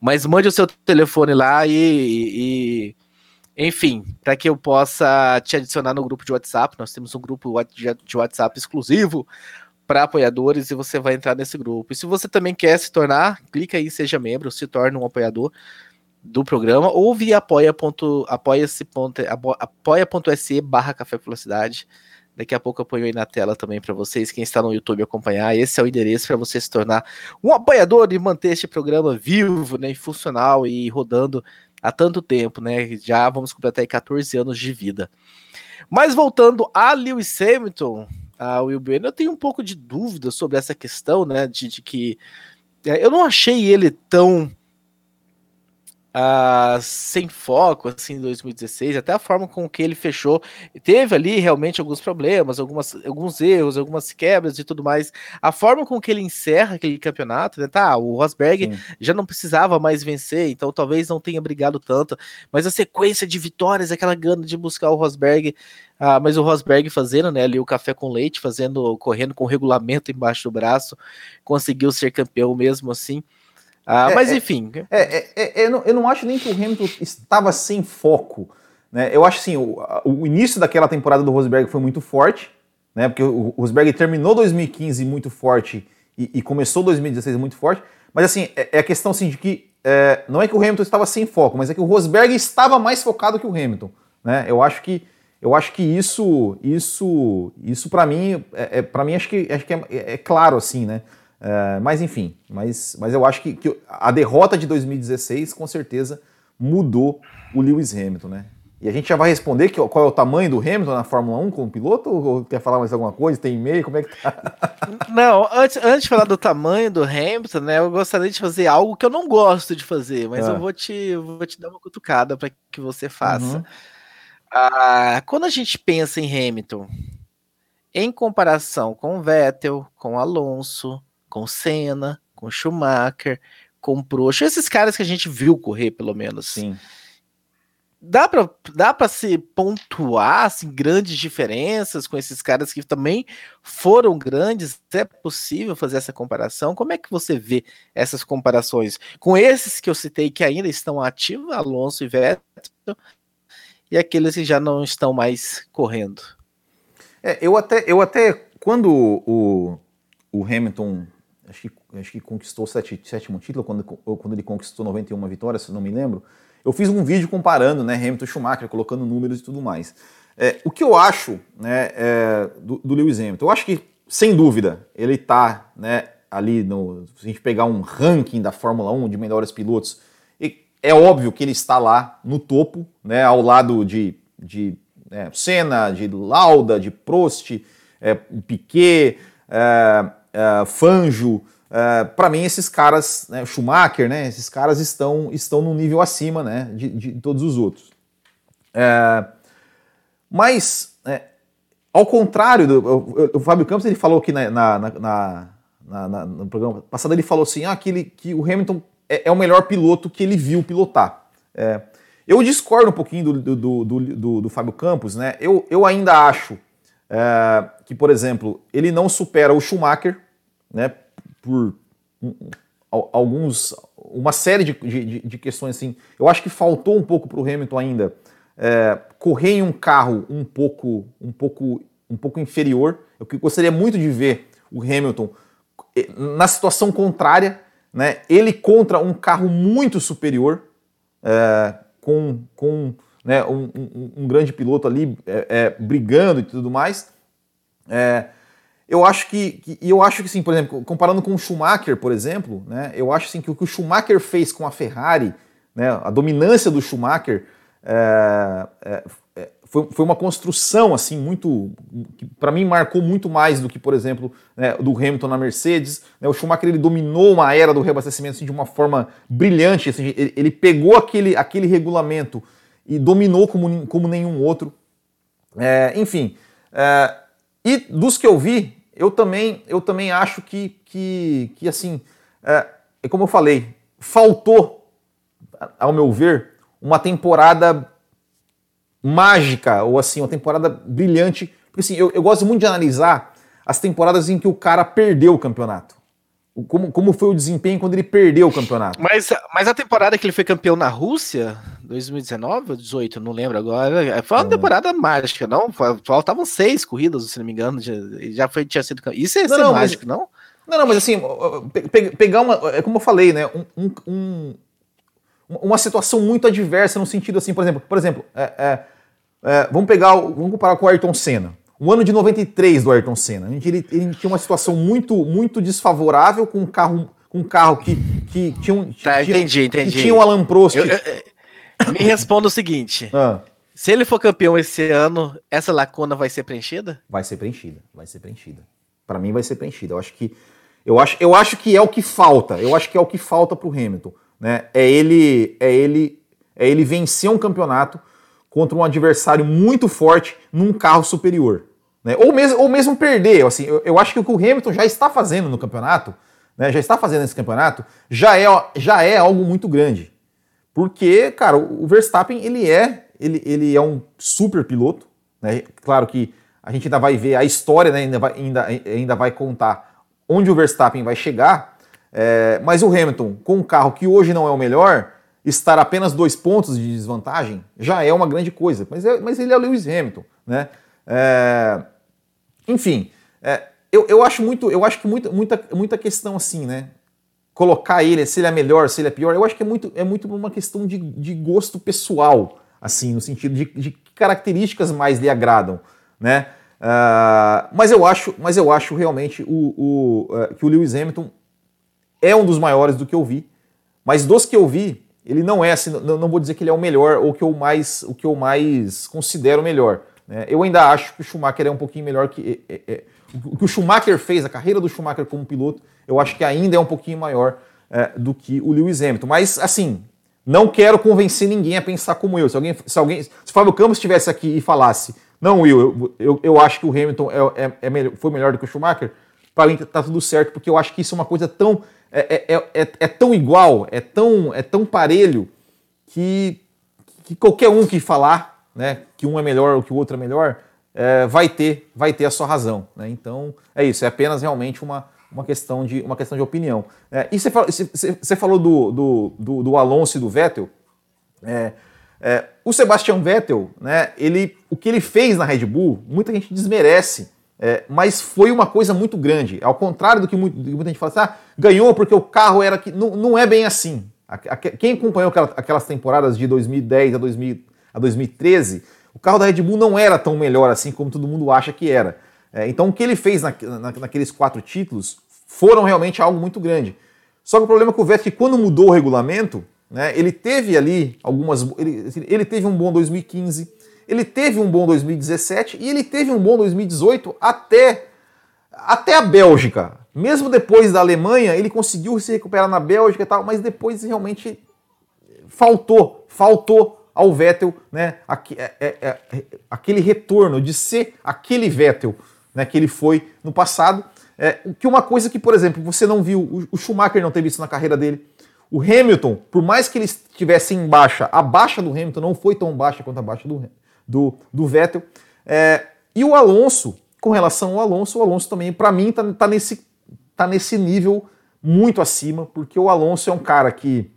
S1: mas mande o seu telefone lá e, e enfim, para que eu possa te adicionar no grupo de WhatsApp. Nós temos um grupo de WhatsApp exclusivo para apoiadores e você vai entrar nesse grupo. E se você também quer se tornar, clica aí, seja membro, se torne um apoiador do programa ou via apoia.se apoia barra café velocidade. Daqui a pouco eu ponho aí na tela também para vocês, quem está no YouTube acompanhar. Esse é o endereço para você se tornar um apoiador e manter este programa vivo, né, funcional e rodando há tanto tempo, né? Já vamos completar aí 14 anos de vida. Mas voltando a Lewis Hamilton, a Will Bueno, eu tenho um pouco de dúvida sobre essa questão, né? De, de que é, eu não achei ele tão Uh, sem foco assim em 2016, até a forma com que ele fechou, teve ali realmente alguns problemas, algumas, alguns erros, algumas quebras e tudo mais. A forma com que ele encerra aquele campeonato, né? Tá, o Rosberg Sim. já não precisava mais vencer, então talvez não tenha brigado tanto, mas a sequência de vitórias, aquela gana de buscar o Rosberg, uh, mas o Rosberg fazendo, né, ali o café com leite, fazendo, correndo com regulamento embaixo do braço, conseguiu ser campeão mesmo assim. Ah, é, mas é, enfim.
S2: É, é, é, eu, não, eu não acho nem que o Hamilton estava sem foco. Né? Eu acho assim, o, o início daquela temporada do Rosberg foi muito forte, né? Porque o Rosberg terminou 2015 muito forte e, e começou 2016 muito forte. Mas assim, é, é, a questão assim, de que é, não é que o Hamilton estava sem foco, mas é que o Rosberg estava mais focado que o Hamilton. Né? Eu acho que eu acho que isso isso isso para mim é, é para mim acho que acho que é, é claro assim, né? É, mas enfim, mas, mas eu acho que, que, a derrota de 2016 com certeza mudou o Lewis Hamilton, né? E a gente já vai responder que, qual é o tamanho do Hamilton na Fórmula 1 como piloto? Ou quer falar mais alguma coisa? Tem e-mail? Como é que tá? *laughs*
S1: Não, antes, antes de falar do tamanho do Hamilton, né? Eu gostaria de fazer algo que eu não gosto de fazer, mas eu ah. vou te, vou te dar uma cutucada para que você faça. Uhum. Ah, quando a gente pensa em Hamilton, em comparação com Vettel, com Alonso, com Senna, com Schumacher, com Prost, esses caras que a gente viu correr, pelo menos.
S2: Sim.
S1: dá para dá para se pontuar assim, grandes diferenças com esses caras que também foram grandes? É possível fazer essa comparação? Como é que você vê essas comparações com esses que eu citei que ainda estão ativos, Alonso e Vettel, e aqueles que já não estão mais correndo?
S2: É, eu até eu até quando o, o Hamilton acho que, acho que conquistou o sétimo título, quando, quando ele conquistou 91 vitórias, se não me lembro, eu fiz um vídeo comparando né, Hamilton e Schumacher, colocando números e tudo mais. É, o que eu acho né, é, do, do, Lewis Hamilton? Eu acho que, sem dúvida, ele está né, ali, no, se a gente pegar um ranking da Fórmula 1 de melhores pilotos, é óbvio que ele está lá no topo, né, ao lado de, de é, Senna, de Lauda, de Prost, é, Piquet, é, é Fanjo, Uh, para mim, esses caras, né, Schumacher, né, esses caras estão, estão num nível acima né, de, de todos os outros. Uh, mas, é, ao contrário, do, o, o, Fábio Campos ele falou aqui na, na, na, na, no programa passado, ele falou assim ah, que, ele, que o Hamilton é, é, o melhor piloto que ele viu pilotar. É, eu discordo um pouquinho do, do, do, do, do Fábio Campos, né? Eu, eu ainda acho é, que, por exemplo, ele não supera o Schumacher, né? por alguns uma série de, de, de, questões assim. Eu acho que faltou um pouco para o Hamilton ainda é, correr em um carro um pouco um pouco um pouco inferior. Eu gostaria muito de ver o Hamilton eh, na situação contrária, né? Ele contra um carro muito superior, é, com, com né, um, um, um, grande piloto ali é, é brigando e tudo mais. É, eu acho que, que eu acho que sim, por exemplo, comparando com o Schumacher, por exemplo, né, eu acho assim, que o que o Schumacher fez com a Ferrari, né, a dominância do Schumacher é, é, é foi, foi, uma construção assim muito, que para mim marcou muito mais do que, por exemplo, né, do Hamilton na Mercedes. Né, o Schumacher ele dominou uma era do reabastecimento assim, de uma forma brilhante. Assim, ele, ele, pegou aquele, aquele regulamento e dominou como, como nenhum outro. É, enfim, é, e dos que eu vi, eu também, eu também acho que, que, que assim, é, é como eu falei, faltou, ao meu ver, uma temporada mágica, ou assim, uma temporada brilhante. Porque assim, eu, eu gosto muito de analisar as temporadas em que o cara perdeu o campeonato. Como, como foi o desempenho quando ele perdeu o campeonato.
S1: Mas, mas a temporada que ele foi campeão na Rússia, 2019 ou 18, não lembro agora. É, foi uma temporada mágica, não? Faltavam seis corridas, se não me engano. Já, já foi, tinha sido. Isso é não, não, mágico, mas, não?
S2: Não, não, mas assim, pegar uma. É como eu falei, né? Um, um, uma situação muito adversa no sentido assim, por exemplo, por exemplo, é, é, é, vamos pegar, vamos comparar com o Ayrton Senna. O ano de 93 do Ayrton Senna. Ele, ele tinha uma situação muito, muito desfavorável com um carro, com um carro que, que tinha um.
S1: Tá, tinha, entendi, entendi.
S2: Que tinha um Alan Prost. Eu, eu,
S1: me responda o seguinte: ah. se ele for campeão esse ano, essa lacuna vai ser preenchida?
S2: Vai ser preenchida, vai ser preenchida. Para mim vai ser preenchida. Eu acho que eu acho, eu acho que é o que falta. Eu acho que é o que falta para o Hamilton, né? É ele, é ele, é ele vencer um campeonato contra um adversário muito forte num carro superior, né? Ou mesmo, ou mesmo perder. Assim, eu, eu acho que o que o Hamilton já está fazendo no campeonato, né? Já está fazendo nesse campeonato, já é, já é algo muito grande. Porque, cara, o Verstappen, ele é, ele, ele é um super piloto, né? Claro que a gente ainda vai ver a história, né? ainda, vai, ainda, ainda vai contar onde o Verstappen vai chegar, é, mas o Hamilton, com um carro que hoje não é o melhor, estar apenas dois pontos de desvantagem já é uma grande coisa. Mas, é, mas ele é o Lewis Hamilton, né? É, enfim, é, eu, eu acho muito, eu acho que muita, muita, muita questão assim, né? colocar ele, se ele é melhor, se ele é pior, eu acho que é muito, é muito uma questão de, de gosto pessoal, assim, no sentido de, de características mais lhe agradam, né? Uh, mas eu acho, mas eu acho realmente o, o uh, que o Lewis Hamilton é um dos maiores do que eu vi, mas dos que eu vi, ele não é assim, não, não vou dizer que ele é o melhor ou que eu mais, o que eu mais considero melhor. Né? Eu ainda acho que o Schumacher é um pouquinho melhor que é, é, o que o Schumacher fez, a carreira do Schumacher como piloto, eu acho que ainda é um pouquinho maior é, do que o Lewis Hamilton. Mas, assim, não quero convencer ninguém a pensar como eu. Se alguém, se alguém, se o Fábio Campos estivesse aqui e falasse, não, Will, eu, eu, eu acho que o Hamilton é, é, é melhor, foi melhor do que o Schumacher, para mim tá tudo certo, porque eu acho que isso é uma coisa tão. É, é, é, é tão igual, é tão, é tão parelho que, que qualquer um que falar né, que um é melhor ou que o outro é melhor, é, vai, ter, vai ter a sua razão. Né? Então, é isso, é apenas realmente uma, uma, questão, de, uma questão de opinião. É, e você falou, do, do, do, do, Alonso e do Vettel. É, é, o Sebastian Vettel, né, ele, o que ele fez na Red Bull, muita gente desmerece, é, mas foi uma coisa muito grande. Ao contrário do que, muito, muita gente fala assim, ah, ganhou porque o carro era que. Não, não é bem assim. Quem acompanhou aquelas temporadas de 2010 a, 2000, a 2013, o carro da Red Bull não era tão melhor assim como todo mundo acha que era. É, então o que ele fez na, na, naqueles quatro títulos foram realmente algo muito grande. Só que o problema com o Vettel é que quando mudou o regulamento, né, ele teve ali algumas. Ele, assim, ele teve um bom 2015, ele teve um bom 2017 e ele teve um bom 2018 até, até a Bélgica. Mesmo depois da Alemanha, ele conseguiu se recuperar na Bélgica e tal, mas depois realmente faltou, faltou ao Vettel, né, é, é, é, aquele retorno de ser aquele Vettel, né, que ele foi no passado. É, que uma coisa que, por exemplo, você não viu, o Schumacher não teve isso na carreira dele, o Hamilton, por mais que ele estivesse em baixa, a baixa do Hamilton não foi tão baixa quanto a baixa do, do, do Vettel. É, e o Alonso, com relação ao Alonso, o Alonso também, para mim, tá, tá, nesse, tá nesse nível muito acima, porque o Alonso é um cara que,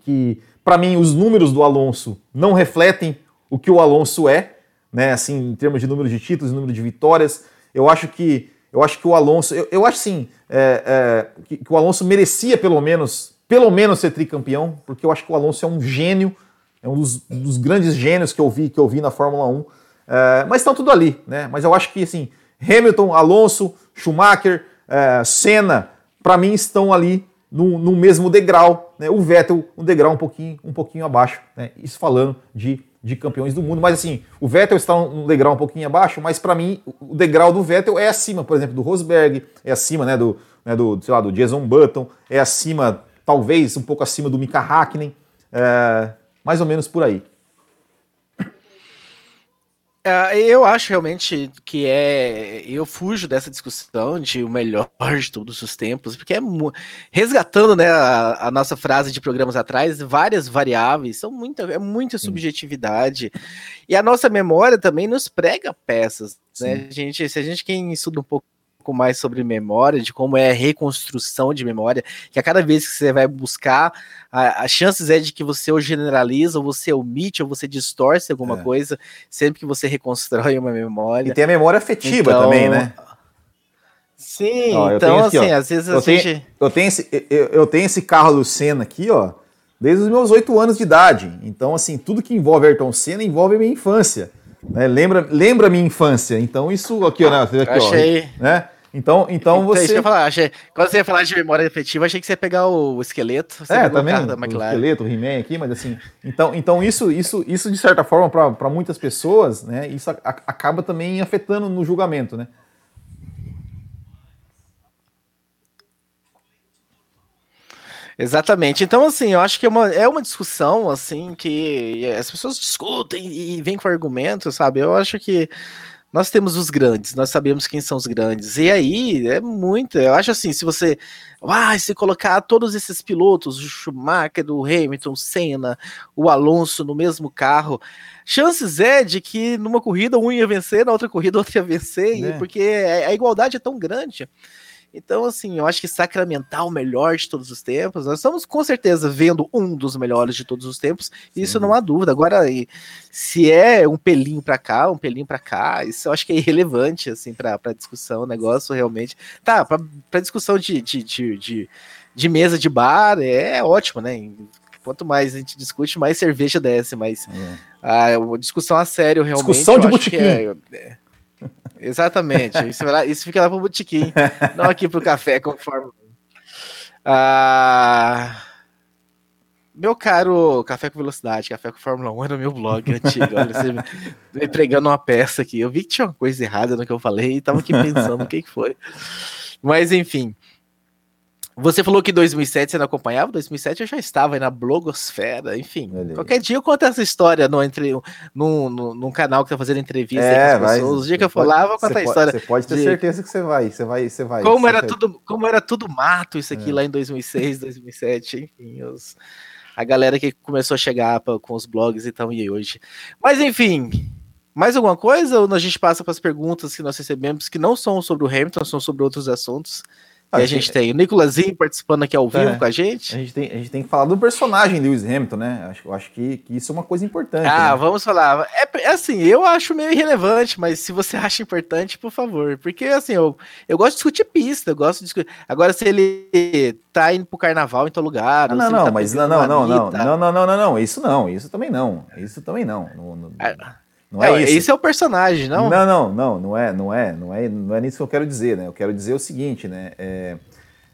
S2: que para mim, os números do Alonso não refletem o que o Alonso é, né? Assim, em termos de número de títulos, número de vitórias. Eu acho que eu acho que o Alonso, eu, eu acho sim, é, é, que, que, o Alonso merecia pelo menos pelo menos ser tricampeão, porque eu acho que o Alonso é um gênio, é um dos, dos grandes gênios que eu vi, que eu vi na Fórmula 1. É, mas estão tudo ali, né? Mas eu acho que assim, Hamilton, Alonso, Schumacher, é, Senna, para mim estão ali no, no mesmo degrau. Né? O Vettel, um degrau um pouquinho, um pouquinho abaixo. Né? Isso falando de, de campeões do mundo. Mas assim, o Vettel está um degrau um pouquinho abaixo, mas para mim o degrau do Vettel é acima, por exemplo, do Rosberg, é acima né, do, né, do, sei lá, do Jason Button, é acima talvez um pouco acima do Mika Hakkinen, é, mais ou menos por aí.
S1: É, eu acho realmente que é. Eu fujo dessa discussão de o melhor *laughs* de todos os tempos, porque é resgatando né, a, a nossa frase de programas atrás, várias variáveis, são muita, é muita subjetividade. E a nossa memória também nos prega peças. Né? A gente, se a gente quem estuda um pouco pouco mais sobre memória, de como é a reconstrução de memória, que a cada vez que você vai buscar, as chances é de que você ou generaliza, ou você omite, ou você distorce alguma é. coisa, sempre que você reconstrói uma memória.
S2: E tem a memória afetiva então, também, né?
S1: Sim, ó, então aqui, assim, ó, às vezes
S2: eu
S1: a
S2: tenho, gente... Eu tenho, esse, eu, eu tenho esse carro do Senna aqui, ó, desde os meus oito anos de idade. Então, assim, tudo que envolve Ayrton Senna envolve a minha infância. Né? Lembra, lembra a minha infância. Então, isso aqui, ó, né? Aqui,
S1: Achei.
S2: Ó, né? Então, então, então você.
S1: Isso falar, achei... Quando você ia falar de memória efetiva, achei que você ia pegar o esqueleto.
S2: é, também. O, o esqueleto, o He-Man aqui, mas assim. Então, então isso, isso, isso de certa forma, para muitas pessoas, né, isso a, acaba também afetando no julgamento, né?
S1: Exatamente. Então, assim, eu acho que é uma, é uma discussão, assim, que as pessoas discutem e vêm com argumentos, sabe? Eu acho que nós temos os grandes, nós sabemos quem são os grandes. E aí é muito. Eu acho assim, se você. Ah, se colocar todos esses pilotos, o Schumacher, o Hamilton, o Senna, o Alonso no mesmo carro, chances é de que numa corrida um ia vencer, na outra corrida outro ia vencer, é. porque a igualdade é tão grande. Então, assim, eu acho que sacramentar o melhor de todos os tempos, nós estamos com certeza vendo um dos melhores de todos os tempos, Sim. isso não há dúvida. Agora, se é um pelinho para cá, um pelinho para cá, isso eu acho que é irrelevante, assim, para discussão, o negócio realmente. Tá, para discussão de, de, de, de, de mesa de bar, é ótimo, né? quanto mais a gente discute, mais cerveja desce, mas é. a, a, discussão a sério realmente.
S2: Discussão de botequim. É,
S1: é, Exatamente. Isso, lá, isso fica lá pro botequim, não aqui pro café, conforme. Ah, meu caro Café com Velocidade, Café com Fórmula 1 era o meu blog antigo. Olha, você me pregando uma peça aqui. Eu vi que tinha uma coisa errada no que eu falei e tava aqui pensando o que, que foi. Mas enfim. Você falou que 2007 você não acompanhava, 2007 eu já estava aí na blogosfera, enfim. Beleza. Qualquer dia eu conto essa história no, entre, num, num, num canal que tá fazendo entrevista
S2: é, com as pessoas.
S1: O dia que eu for lá, eu vou contar a história.
S2: Você pode ter de... certeza que você vai, você vai, você vai.
S1: Como,
S2: você
S1: era, Tudo, como era tudo mato isso aqui é. lá em 2006, 2007, enfim, os a galera que começou a chegar pra, com os blogs e tal, e hoje. Mas enfim, mais alguma coisa? Ou a gente passa para as perguntas que nós recebemos, que não são sobre o Hamilton, são sobre outros assuntos? Ah, e a gente tem o Nicolazinho participando aqui ao vivo é, com a gente.
S2: A gente, tem, a gente tem que falar do personagem Lewis Hamilton, né? Acho, acho que, que isso é uma coisa importante.
S1: Ah,
S2: né?
S1: vamos falar. É, é, assim, eu acho meio irrelevante, mas se você *laughs* acha importante, por favor. Porque assim, eu, eu gosto de discutir pista, eu gosto de discutir. Agora, se ele tá indo pro carnaval em todo lugar.
S2: Ah, não, não, tá mas não, não, não, não, não, não, não, não, não, isso não, isso também não. Isso também não. não, não...
S1: Ah, não é, é isso. Esse é o personagem, não?
S2: Não, não, não, não é, não é, não é, não é nisso que eu quero dizer, né? Eu quero dizer o seguinte, né? É,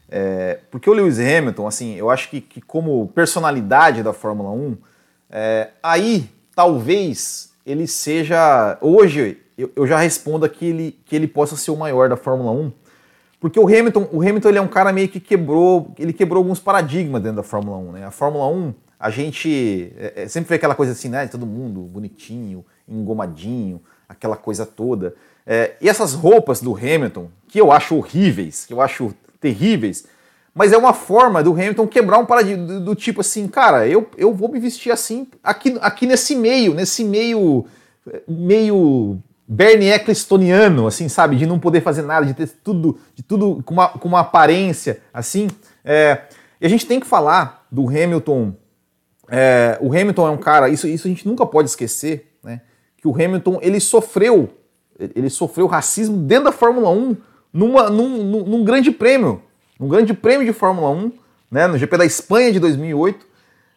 S2: é, porque o Lewis Hamilton, assim, eu acho que, que como personalidade da Fórmula 1, é, aí talvez ele seja. Hoje eu, eu, já respondo que ele, que ele possa ser o maior da Fórmula 1. Porque o Hamilton, o Hamilton ele é um cara meio que quebrou, ele quebrou alguns paradigmas dentro da Fórmula 1. Né? A Fórmula 1, a gente é, é, sempre vê aquela coisa assim, né? Todo mundo bonitinho, engomadinho, aquela coisa toda. É, e essas roupas do Hamilton, que eu acho horríveis, que eu acho terríveis, mas é uma forma do Hamilton quebrar um paradigma do, do, tipo assim, cara, eu, eu vou me vestir assim aqui, aqui nesse meio, nesse meio meio Bernie Ecclestoniano, assim, sabe, de não poder fazer nada, de ter tudo, de tudo com uma, com uma aparência assim. É, e a gente tem que falar do Hamilton. É, o Hamilton é um cara, isso, isso a gente nunca pode esquecer? Que o Hamilton ele sofreu, ele sofreu racismo dentro da Fórmula 1 numa, num, num, num, grande prêmio, num grande prêmio de Fórmula 1, né, no GP da Espanha de 2008,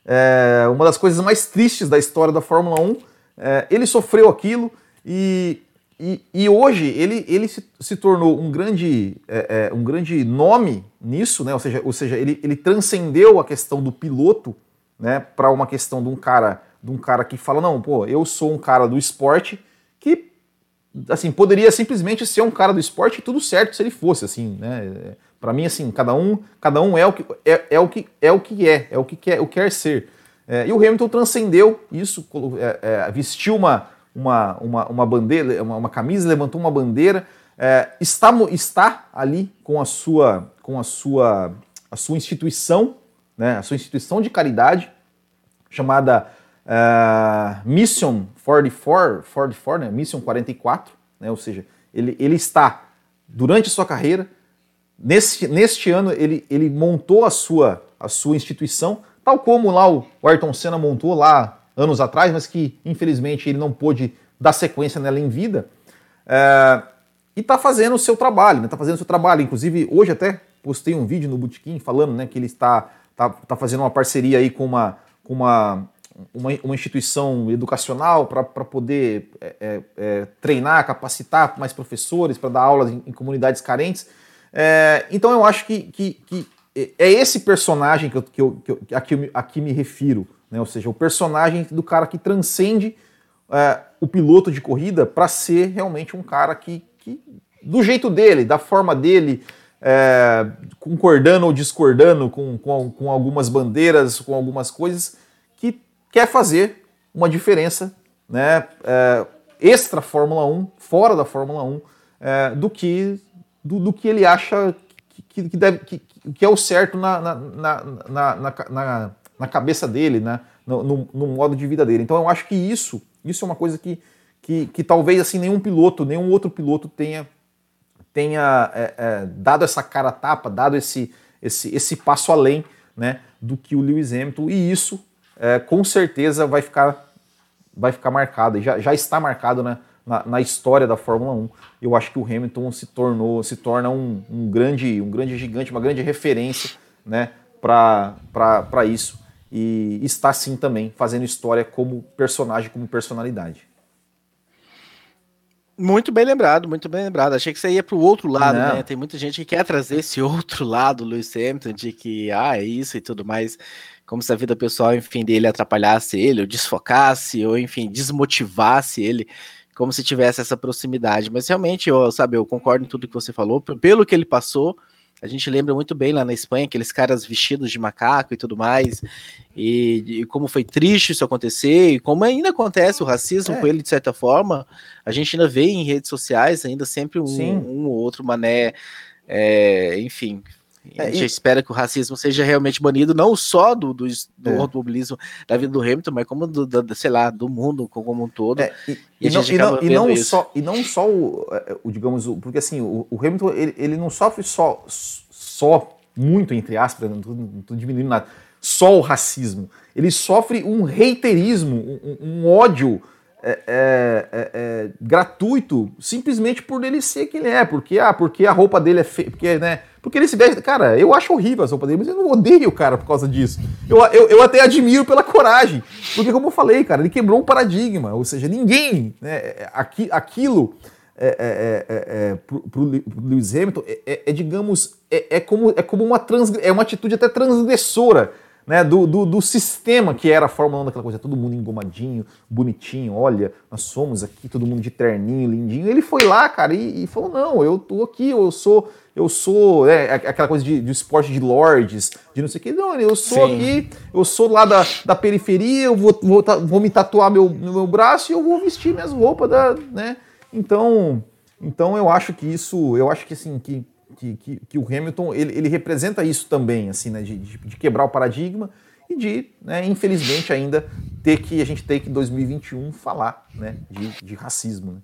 S2: é, uma das coisas mais tristes da história da Fórmula 1. É, ele sofreu aquilo e, e, e, hoje ele, ele se, se tornou um grande, é, é um grande nome nisso, né, ou seja, ou seja ele, ele transcendeu a questão do piloto né, para uma questão de um cara de um cara que fala, não, pô, eu sou um cara do esporte que assim, poderia simplesmente ser um cara do esporte e tudo certo se ele fosse, assim, né? Para mim, assim, cada um, cada um é o que é, é o que é o que é, é o que quer, o que quer ser. É, e o Hamilton transcendeu isso, é, é, vestiu uma, uma, uma, uma bandeira, uma, uma, camisa, levantou uma bandeira, é, está, está ali com a sua, com a sua, a sua instituição, né? A sua instituição de caridade chamada Uh, Mission 44, 44 né? Mission 44, né? ou seja, ele, ele está, durante sua carreira, neste, neste ano, ele, ele montou a sua, a sua instituição, tal como lá o Ayrton Senna montou lá anos atrás, mas que infelizmente ele não pôde dar sequência nela em vida. Uh, e está fazendo o seu trabalho, está né? Tá fazendo o seu trabalho. Inclusive, hoje até postei um vídeo no Botequim falando né, que ele está, está, está fazendo uma parceria aí com uma, com uma uma, uma instituição educacional para poder é, é, é, treinar, capacitar mais professores para dar aulas em, em comunidades carentes. É, então eu acho que, que, que, é esse personagem que eu, que eu, que eu aqui, aqui me refiro, né? ou seja, o personagem do cara que transcende é, o piloto de corrida para ser realmente um cara que, que, do jeito dele, da forma dele, é, concordando ou discordando com, com, com algumas bandeiras, com algumas coisas, quer fazer uma diferença né, é, extra Fórmula 1, fora da Fórmula 1, é, do, que, do, do, que ele acha que, que, deve, que, que é o certo na, na, na, na, na cabeça dele, né, no, no, no, modo de vida dele. Então eu acho que isso, isso é uma coisa que, que, que talvez assim nenhum piloto, nenhum outro piloto tenha, tenha é, é, dado essa cara tapa, dado esse, esse, esse passo além né, do que o Lewis Hamilton, e isso é, com certeza vai ficar, vai ficar marcado, já, já está marcado né, na, na, história da Fórmula 1. Eu acho que o Hamilton se tornou, se torna um, um grande, um grande gigante, uma grande referência né, para isso. E está sim também fazendo história como personagem, como personalidade.
S1: Muito bem lembrado, muito bem lembrado. Achei que você ia para o outro lado, Não. né? Tem muita gente que quer trazer esse *laughs* outro lado, Lewis Hamilton, de que ah, é isso e tudo mais como se a vida pessoal, enfim, dele atrapalhasse ele, ou desfocasse, ou enfim, desmotivasse ele, como se tivesse essa proximidade. Mas realmente, eu, sabe, eu concordo em tudo que você falou, pelo que ele passou. A gente lembra muito bem lá na Espanha, aqueles caras vestidos de macaco e tudo mais, e, e como foi triste isso acontecer, e como ainda acontece o racismo é. com ele, de certa forma, a gente ainda vê em redes sociais ainda sempre um, um ou outro mané, é, enfim, a gente e... espera que o racismo seja realmente banido, não só do, do, do é. automobilismo da vida do Hamilton, mas como do, do, sei lá, do mundo como um todo. É,
S2: e, e, e, não, e, não, e não só, e não só o, é, o digamos, o, porque assim, o, o Hamilton ele, ele não sofre só, só muito, entre aspas, não estou diminuindo nada, só o racismo. Ele sofre um reiterismo, um, um ódio é, é, é, é, gratuito simplesmente por ele ser quem ele é, porque, ah, porque a roupa dele é feia, porque, né, porque ele se veste. Cara, eu acho horrível a roupa dele, mas eu não odeio o cara por causa disso. Eu, eu, eu até admiro pela coragem, porque, como eu falei, cara, ele quebrou um paradigma, ou seja, ninguém, né, aqui, aquilo. É, é, é, é pro, pro Lewis Hamilton é, é digamos, é, como, é como uma, trans, é uma atitude até transgressora né, do, do, do, sistema que era a Fórmula 1, daquela coisa, todo mundo engomadinho, bonitinho, olha, nós somos aqui, todo mundo de terninho, lindinho. Ele foi lá, cara, e, e falou: não, eu tô aqui, eu sou, eu sou, é, aquela coisa de, de esporte de lords, de não sei o que, não, eu sou Sim. aqui, eu sou lá da, da periferia, eu vou, vou, vou me tatuar meu, meu braço e eu vou vestir minhas roupas, da, né? Então, então eu acho que isso, eu acho que assim, que que, que, que o Hamilton ele, ele, representa isso também, assim, né, de, de, de quebrar o paradigma e de, né, infelizmente, ainda ter que a gente ter que em 2021 falar né, de, de racismo. Né?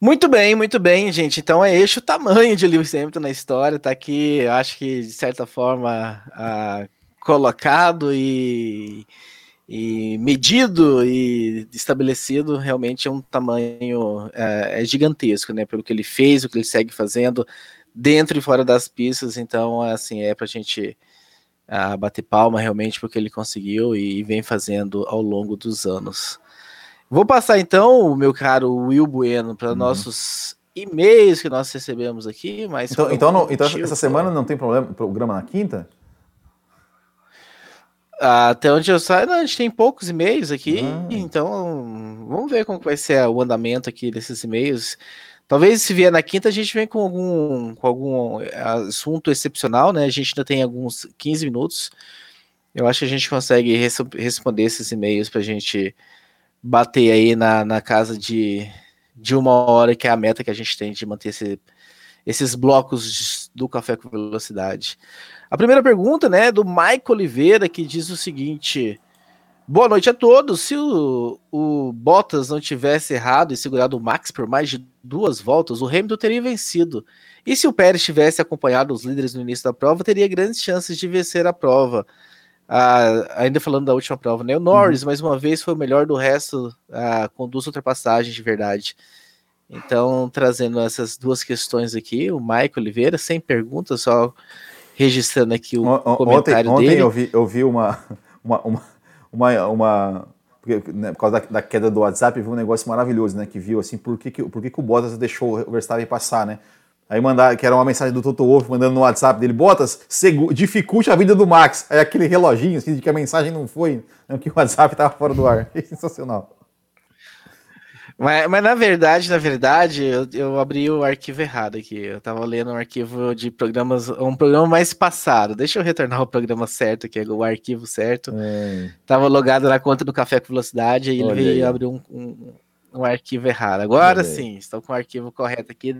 S1: Muito bem, muito bem, gente. Então é este o tamanho de Lewis Hamilton na história. Tá aqui, acho que de certa forma uh, colocado e e medido e estabelecido realmente é um tamanho é, é, gigantesco, né? Pelo que ele fez, o que ele segue fazendo dentro e fora das pistas. Então, assim, é para a gente uh, bater palma realmente porque ele conseguiu e vem fazendo ao longo dos anos. Vou passar então, meu caro Will Bueno, para uhum. nossos e-mails que nós recebemos aqui. Mas
S2: então, então, não, então essa semana não tem problema, programa na quinta?
S1: Até onde eu saio, a gente tem poucos e-mails aqui, ah. então vamos ver como vai ser o andamento aqui desses e-mails. Talvez se vier na quinta a gente vem com algum, com algum assunto excepcional, né? A gente ainda tem alguns 15 minutos. Eu acho que a gente consegue res responder esses e-mails para a gente bater aí na, na casa de, de uma hora, que é a meta que a gente tem de manter esse, esses blocos do Café com Velocidade. A primeira pergunta, né, do Maico Oliveira, que diz o seguinte: Boa noite a todos. Se o, o, Bottas não tivesse errado e segurado o Max por mais de duas voltas, o Hamilton teria vencido. E se o Pérez tivesse acompanhado os líderes no início da prova, teria grandes chances de vencer a prova. Ah, ainda falando da última prova, né? O Norris, uhum. mais uma vez, foi o melhor do resto ah, com duas ultrapassagens de verdade. Então, trazendo essas duas questões aqui, o Maico Oliveira, sem perguntas, só registrando aqui o, o comentário
S2: ontem,
S1: dele.
S2: Ontem eu vi, eu vi uma, *laughs* uma, uma, uma, uma porque, né, por causa da, da, queda do WhatsApp, vi um negócio maravilhoso, né? Que viu assim, por que, que, por que, que o Bottas deixou o Verstappen passar, né? Aí mandar, que era uma mensagem do Toto Wolff mandando no WhatsApp dele, Bottas, dificulte a vida do Max. Aí aquele reloginho, assim, de que a mensagem não foi, né, que o WhatsApp estava fora do ar. *laughs* Sensacional.
S1: Mas, mas, na verdade, na verdade, eu, eu, abri o arquivo errado aqui. Eu tava lendo um arquivo de programas, um programa mais passado. Deixa eu retornar o programa certo, que é o arquivo certo. É. Tava logado na conta do Café com Velocidade e ele abrir um, um, um, arquivo errado. Agora sim, estou com o arquivo correto aqui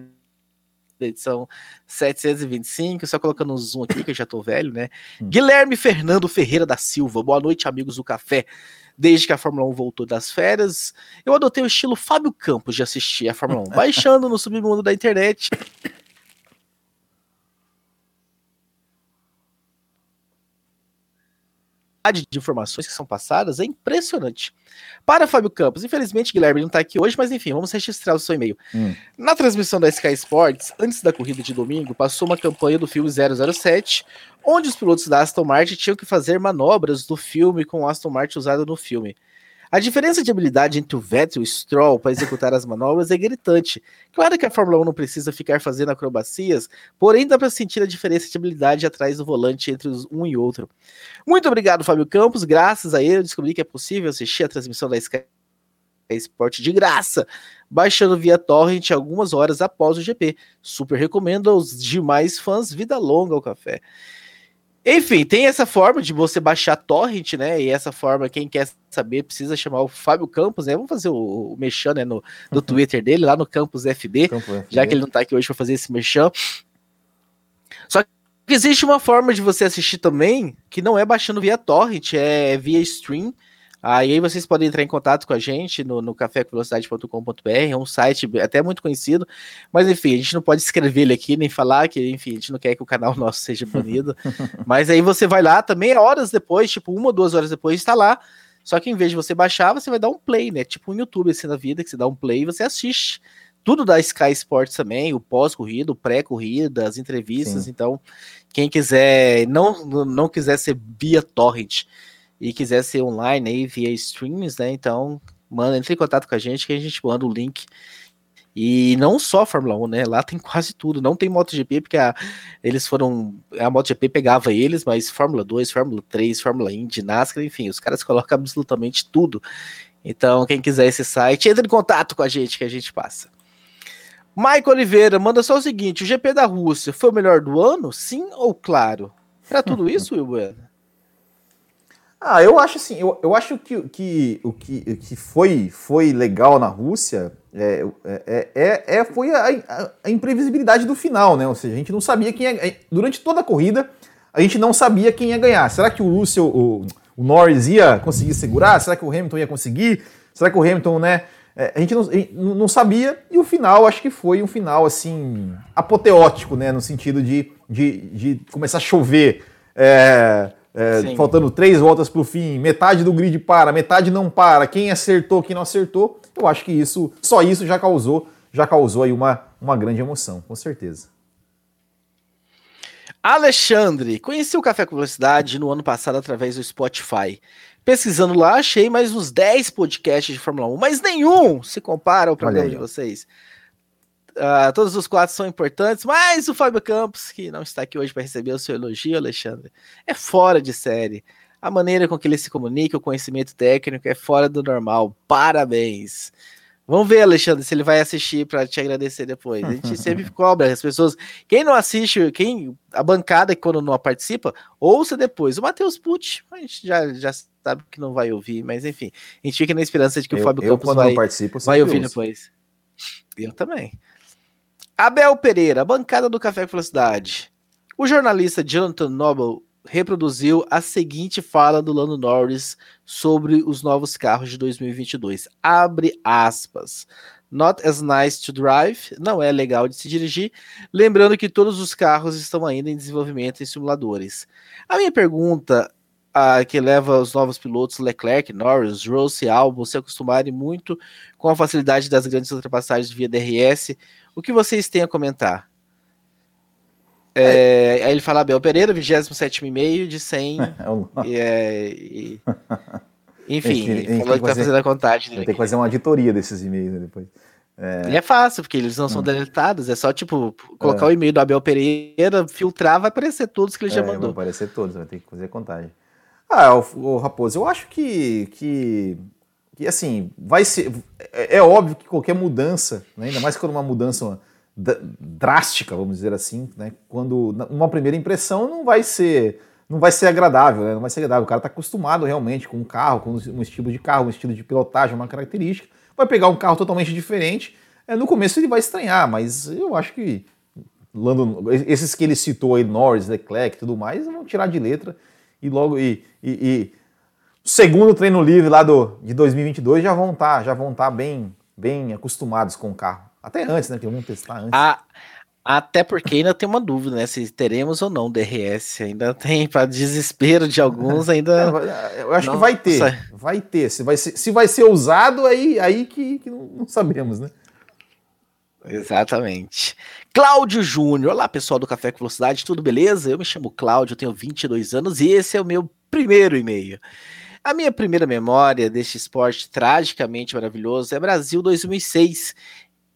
S1: da edição 725, só colocando um zoom aqui, que eu já tô velho, né? Hum. Guilherme Fernando Ferreira da Silva, boa noite, amigos do Café desde que a Fórmula 1 voltou das férias, eu adotei o estilo Fábio Campos de assistir a Fórmula 1, *laughs* baixando no submundo da internet de informações que são passadas é impressionante. Para Fábio Campos, infelizmente Guilherme não está aqui hoje, mas enfim, vamos registrar o seu e-mail. Hum. Na transmissão da Sky Sports, antes da corrida de domingo, passou uma campanha do filme 007, onde os pilotos da Aston Martin tinham que fazer manobras do filme com o Aston Martin usado no filme. A diferença de habilidade entre o Vettel e o Stroll para executar as manobras é gritante. Claro que a Fórmula 1 não precisa ficar fazendo acrobacias, porém dá para sentir a diferença de habilidade atrás do volante entre um e outro. Muito obrigado, Fábio Campos. Graças a ele, eu descobri que é possível assistir a transmissão da Sky Sport de graça, baixando via torrent algumas horas após o GP. Super recomendo aos demais fãs. Vida longa ao café. Enfim, tem essa forma de você baixar torrent, né? E essa forma, quem quer saber, precisa chamar o Fábio Campos, né? Vamos fazer o, o merchan, né, no, no Twitter dele, lá no Campus FB, Campo já que ele não tá aqui hoje para fazer esse merchan. Existe uma forma de você assistir também, que não é baixando via torrent, é via stream. Aí vocês podem entrar em contato com a gente no, no cafévelocidade.com.br, é um site até muito conhecido, mas enfim, a gente não pode escrever ele aqui, nem falar que, enfim, a gente não quer que o canal *laughs* nosso seja banido. *laughs* mas aí você vai lá também, horas depois, tipo uma ou duas horas depois, está lá. Só que em vez de você baixar, você vai dar um play, né? Tipo um YouTube assim da vida, que você dá um play e você assiste. Tudo da Sky Sports também, o pós-corrida, o pré-corrida, as entrevistas. Sim. Então, quem quiser, não, não quiser ser via torrent, e quiser ser online aí via streams, né? Então, manda, entre em contato com a gente que a gente manda o link. E não só Fórmula 1, né? Lá tem quase tudo. Não tem MotoGP, porque a, eles foram. A MotoGP pegava eles, mas Fórmula 2, Fórmula 3, Fórmula Indy, NASCAR, enfim, os caras colocam absolutamente tudo. Então, quem quiser esse site, entre em contato com a gente que a gente passa. Maico Oliveira manda só o seguinte: o GP da Rússia foi o melhor do ano? Sim ou claro? Para tudo *laughs* isso, Will Bueno?
S2: Ah, eu acho assim, eu, eu acho que, que o que, que foi, foi legal na Rússia é, é, é, é foi a, a, a, imprevisibilidade do final, né? Ou seja, a gente não sabia quem ia. Durante toda a corrida, a gente não sabia quem ia ganhar. Será que o Russell, o, o Norris ia conseguir segurar? Será que o Hamilton ia conseguir? Será que o Hamilton, né? É, a gente não, não sabia, e o final acho que foi um final assim apoteótico, né? No sentido de, de, de começar a chover. É, é, faltando três voltas para o fim, metade do grid para, metade não para, quem acertou, quem não acertou, eu acho que isso, só isso já causou, já causou aí uma, uma grande emoção, com certeza.
S1: Alexandre, conheci o Café com Velocidade no ano passado através do Spotify. Pesquisando lá, achei mais uns 10 podcasts de Fórmula 1, mas nenhum se compara ao programa de vocês. Uh, todos os quatro são importantes, mas o Fábio Campos, que não está aqui hoje para receber o seu elogio, Alexandre, é fora de série. A maneira com que ele se comunica, o conhecimento técnico é fora do normal. Parabéns. Vamos ver, Alexandre, se ele vai assistir para te agradecer depois. A gente sempre *laughs* cobra as pessoas. Quem não assiste, quem a bancada quando não participa, ouça depois. O Matheus Pucci, a gente já, já sabe que não vai ouvir, mas enfim, a gente fica na esperança de que
S2: eu,
S1: o Fábio
S2: eu,
S1: Campos
S2: vai,
S1: vai ouvir depois. Eu também. Abel Pereira, bancada do Café com Velocidade. O jornalista Jonathan Noble reproduziu a seguinte fala do Lando Norris sobre os novos carros de 2022. Abre aspas. Not as nice to drive, não é legal de se dirigir. Lembrando que todos os carros estão ainda em desenvolvimento em simuladores. A minha pergunta a, que leva os novos pilotos Leclerc, Norris, Rose e Albon se acostumarem muito com a facilidade das grandes ultrapassagens via DRS o que vocês têm a comentar? É, aí ele fala Abel Pereira, 27,5 de 100. *laughs* e, é, e, *laughs* enfim, ele falou que tá fazendo a contagem.
S2: Vai ter que fazer uma auditoria desses e-mails né, depois.
S1: É... E é fácil, porque eles não são hum. deletados, é só tipo colocar é. o e-mail do Abel Pereira, filtrar, vai aparecer todos que ele já é, mandou.
S2: Vai aparecer todos, vai ter que fazer a contagem. Ah, o, o Raposo, eu acho que, que que assim, vai ser. É, é, óbvio que qualquer mudança, né, ainda mais quando uma mudança drástica, vamos dizer assim, né, quando uma primeira impressão não vai ser não vai ser agradável, né, não vai ser agradável. O cara está acostumado realmente com um carro, com um estilo de carro, um estilo de pilotagem, uma característica, vai pegar um carro totalmente diferente. É, no começo ele vai estranhar, mas eu acho que Lando, esses que ele citou aí, Norris, Leclerc e tudo mais, vão tirar de letra e logo e, e, e segundo treino livre lá do, de 2022 já vão estar tá, já vão tá bem, bem acostumados com o carro. Até antes, né? Que vamos testar antes.
S1: A, até porque ainda tem uma dúvida, né? Se teremos ou não DRS. Ainda tem, para desespero de alguns, *laughs* ainda.
S2: É, eu acho não, que vai ter. Vai ter. Se vai ser, se vai ser usado, aí, aí que, que não, não sabemos, né?
S1: Exatamente. Cláudio Júnior. Olá, pessoal do Café com Velocidade, tudo beleza? Eu me chamo Cláudio, tenho 22 anos e esse é o meu primeiro e-mail. A minha primeira memória deste esporte tragicamente maravilhoso é Brasil 2006.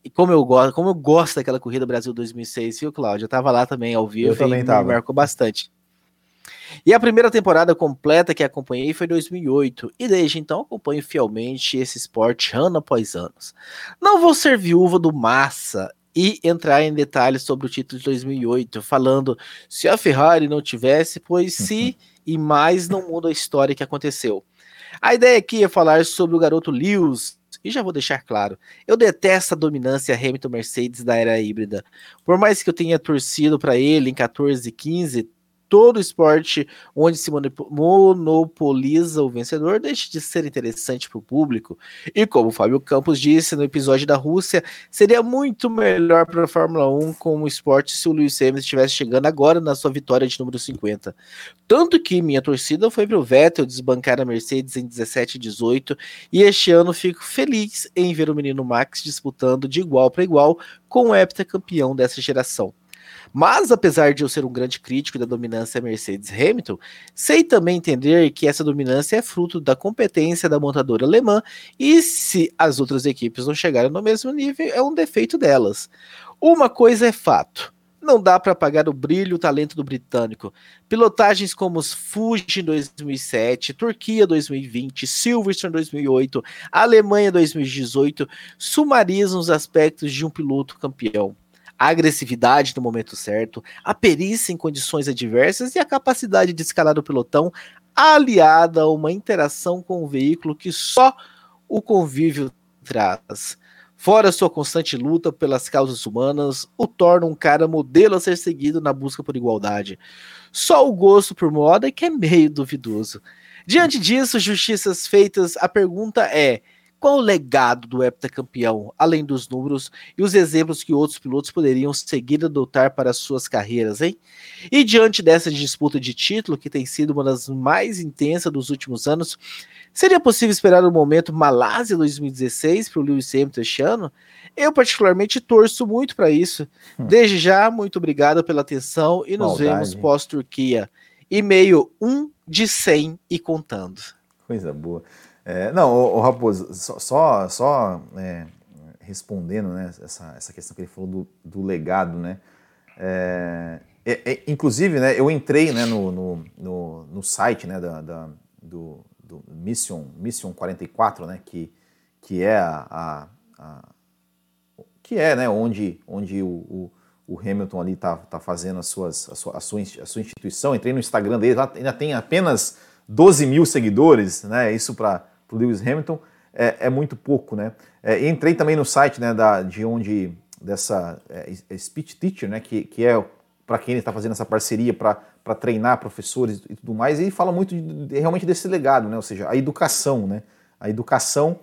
S1: E como eu gosto, como eu gosto daquela corrida Brasil 2006, viu, Cláudio? Eu tava lá também ao vivo
S2: eu também tava.
S1: me marcou bastante. E a primeira temporada completa que acompanhei foi 2008, e desde então acompanho fielmente esse esporte ano após ano. Não vou ser viúva do Massa e entrar em detalhes sobre o título de 2008, falando se a Ferrari não tivesse, pois se *laughs* e mais não muda a história que aconteceu. A ideia aqui é falar sobre o garoto Lewis E já vou deixar claro, eu detesto a dominância Hamilton-Mercedes da era híbrida. Por mais que eu tenha torcido para ele em 14 e 15, todo esporte onde se monopoliza o vencedor deixa de ser interessante para o público. E como o Fábio Campos disse no episódio da Rússia, seria muito melhor para a Fórmula 1 como esporte se o Lewis Hamilton estivesse chegando agora na sua vitória de número 50. Tanto que minha torcida foi para o Vettel desbancar a Mercedes em 17 e 18, e este ano fico feliz em ver o menino Max disputando de igual para igual com o heptacampeão dessa geração. Mas, apesar de eu ser um grande crítico da dominância Mercedes-Hamilton, sei também entender que essa dominância é fruto da competência da montadora alemã e se as outras equipes não chegarem no mesmo nível, é um defeito delas. Uma coisa é fato. Não dá para apagar o brilho e o talento do britânico. Pilotagens como os Fuji em 2007, Turquia 2020, Silverstone 2008, Alemanha 2018 sumarizam os aspectos de um piloto campeão a agressividade no momento certo, a perícia em condições adversas e a capacidade de escalar o pelotão, aliada a uma interação com o veículo que só o convívio traz. Fora sua constante luta pelas causas humanas, o torna um cara modelo a ser seguido na busca por igualdade. Só o gosto por moda é que é meio duvidoso. Diante disso, justiças feitas, a pergunta é: qual o legado do heptacampeão, além dos números e os exemplos que outros pilotos poderiam seguir e adotar para suas carreiras, hein? E diante dessa disputa de título, que tem sido uma das mais intensas dos últimos anos, seria possível esperar o um momento Malásia 2016 para o Lewis Hamilton este ano? Eu, particularmente, torço muito para isso. Hum. Desde já, muito obrigado pela atenção e nos Maldade. vemos pós-Turquia. E-mail 1 de 100 e contando.
S2: Coisa boa. É, não, o, o Raposo, só, só, só é, respondendo né, essa, essa questão que ele falou do, do legado, né? É, é, é inclusive, né, eu entrei né, no, no, no, no site né, da, da, do, do Mission, Mission 44, né, que, que é a, a, a que é né, onde, onde o, o, o Hamilton ali está tá fazendo as suas, a, sua, a, sua, a sua instituição. Entrei no Instagram dele, lá ainda tem apenas 12 mil seguidores, né? Isso para para o Lewis Hamilton é, é, muito pouco, né? É, entrei também no site né, da, de onde dessa é, é speech teacher, né, que, que é para quem está fazendo essa parceria para treinar professores e tudo mais, e ele fala muito de, de, realmente desse legado, né? Ou seja, a educação, né? A educação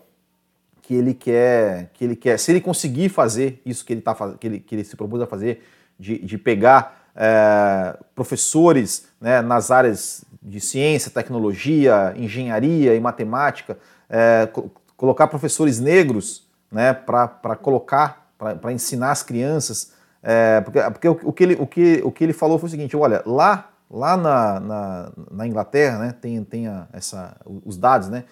S2: que ele quer, que ele quer, se ele conseguir fazer isso que ele, tá, que ele, que ele se propôs a fazer, de, de pegar é, professores né, nas áreas de ciência, tecnologia, engenharia e matemática, é, colocar professores negros né, para colocar, para ensinar as crianças. É, porque porque o, o, que ele, o, que, o que ele falou foi o seguinte: olha, lá, lá na, na, na Inglaterra né, tem, tem a, essa, os dados né,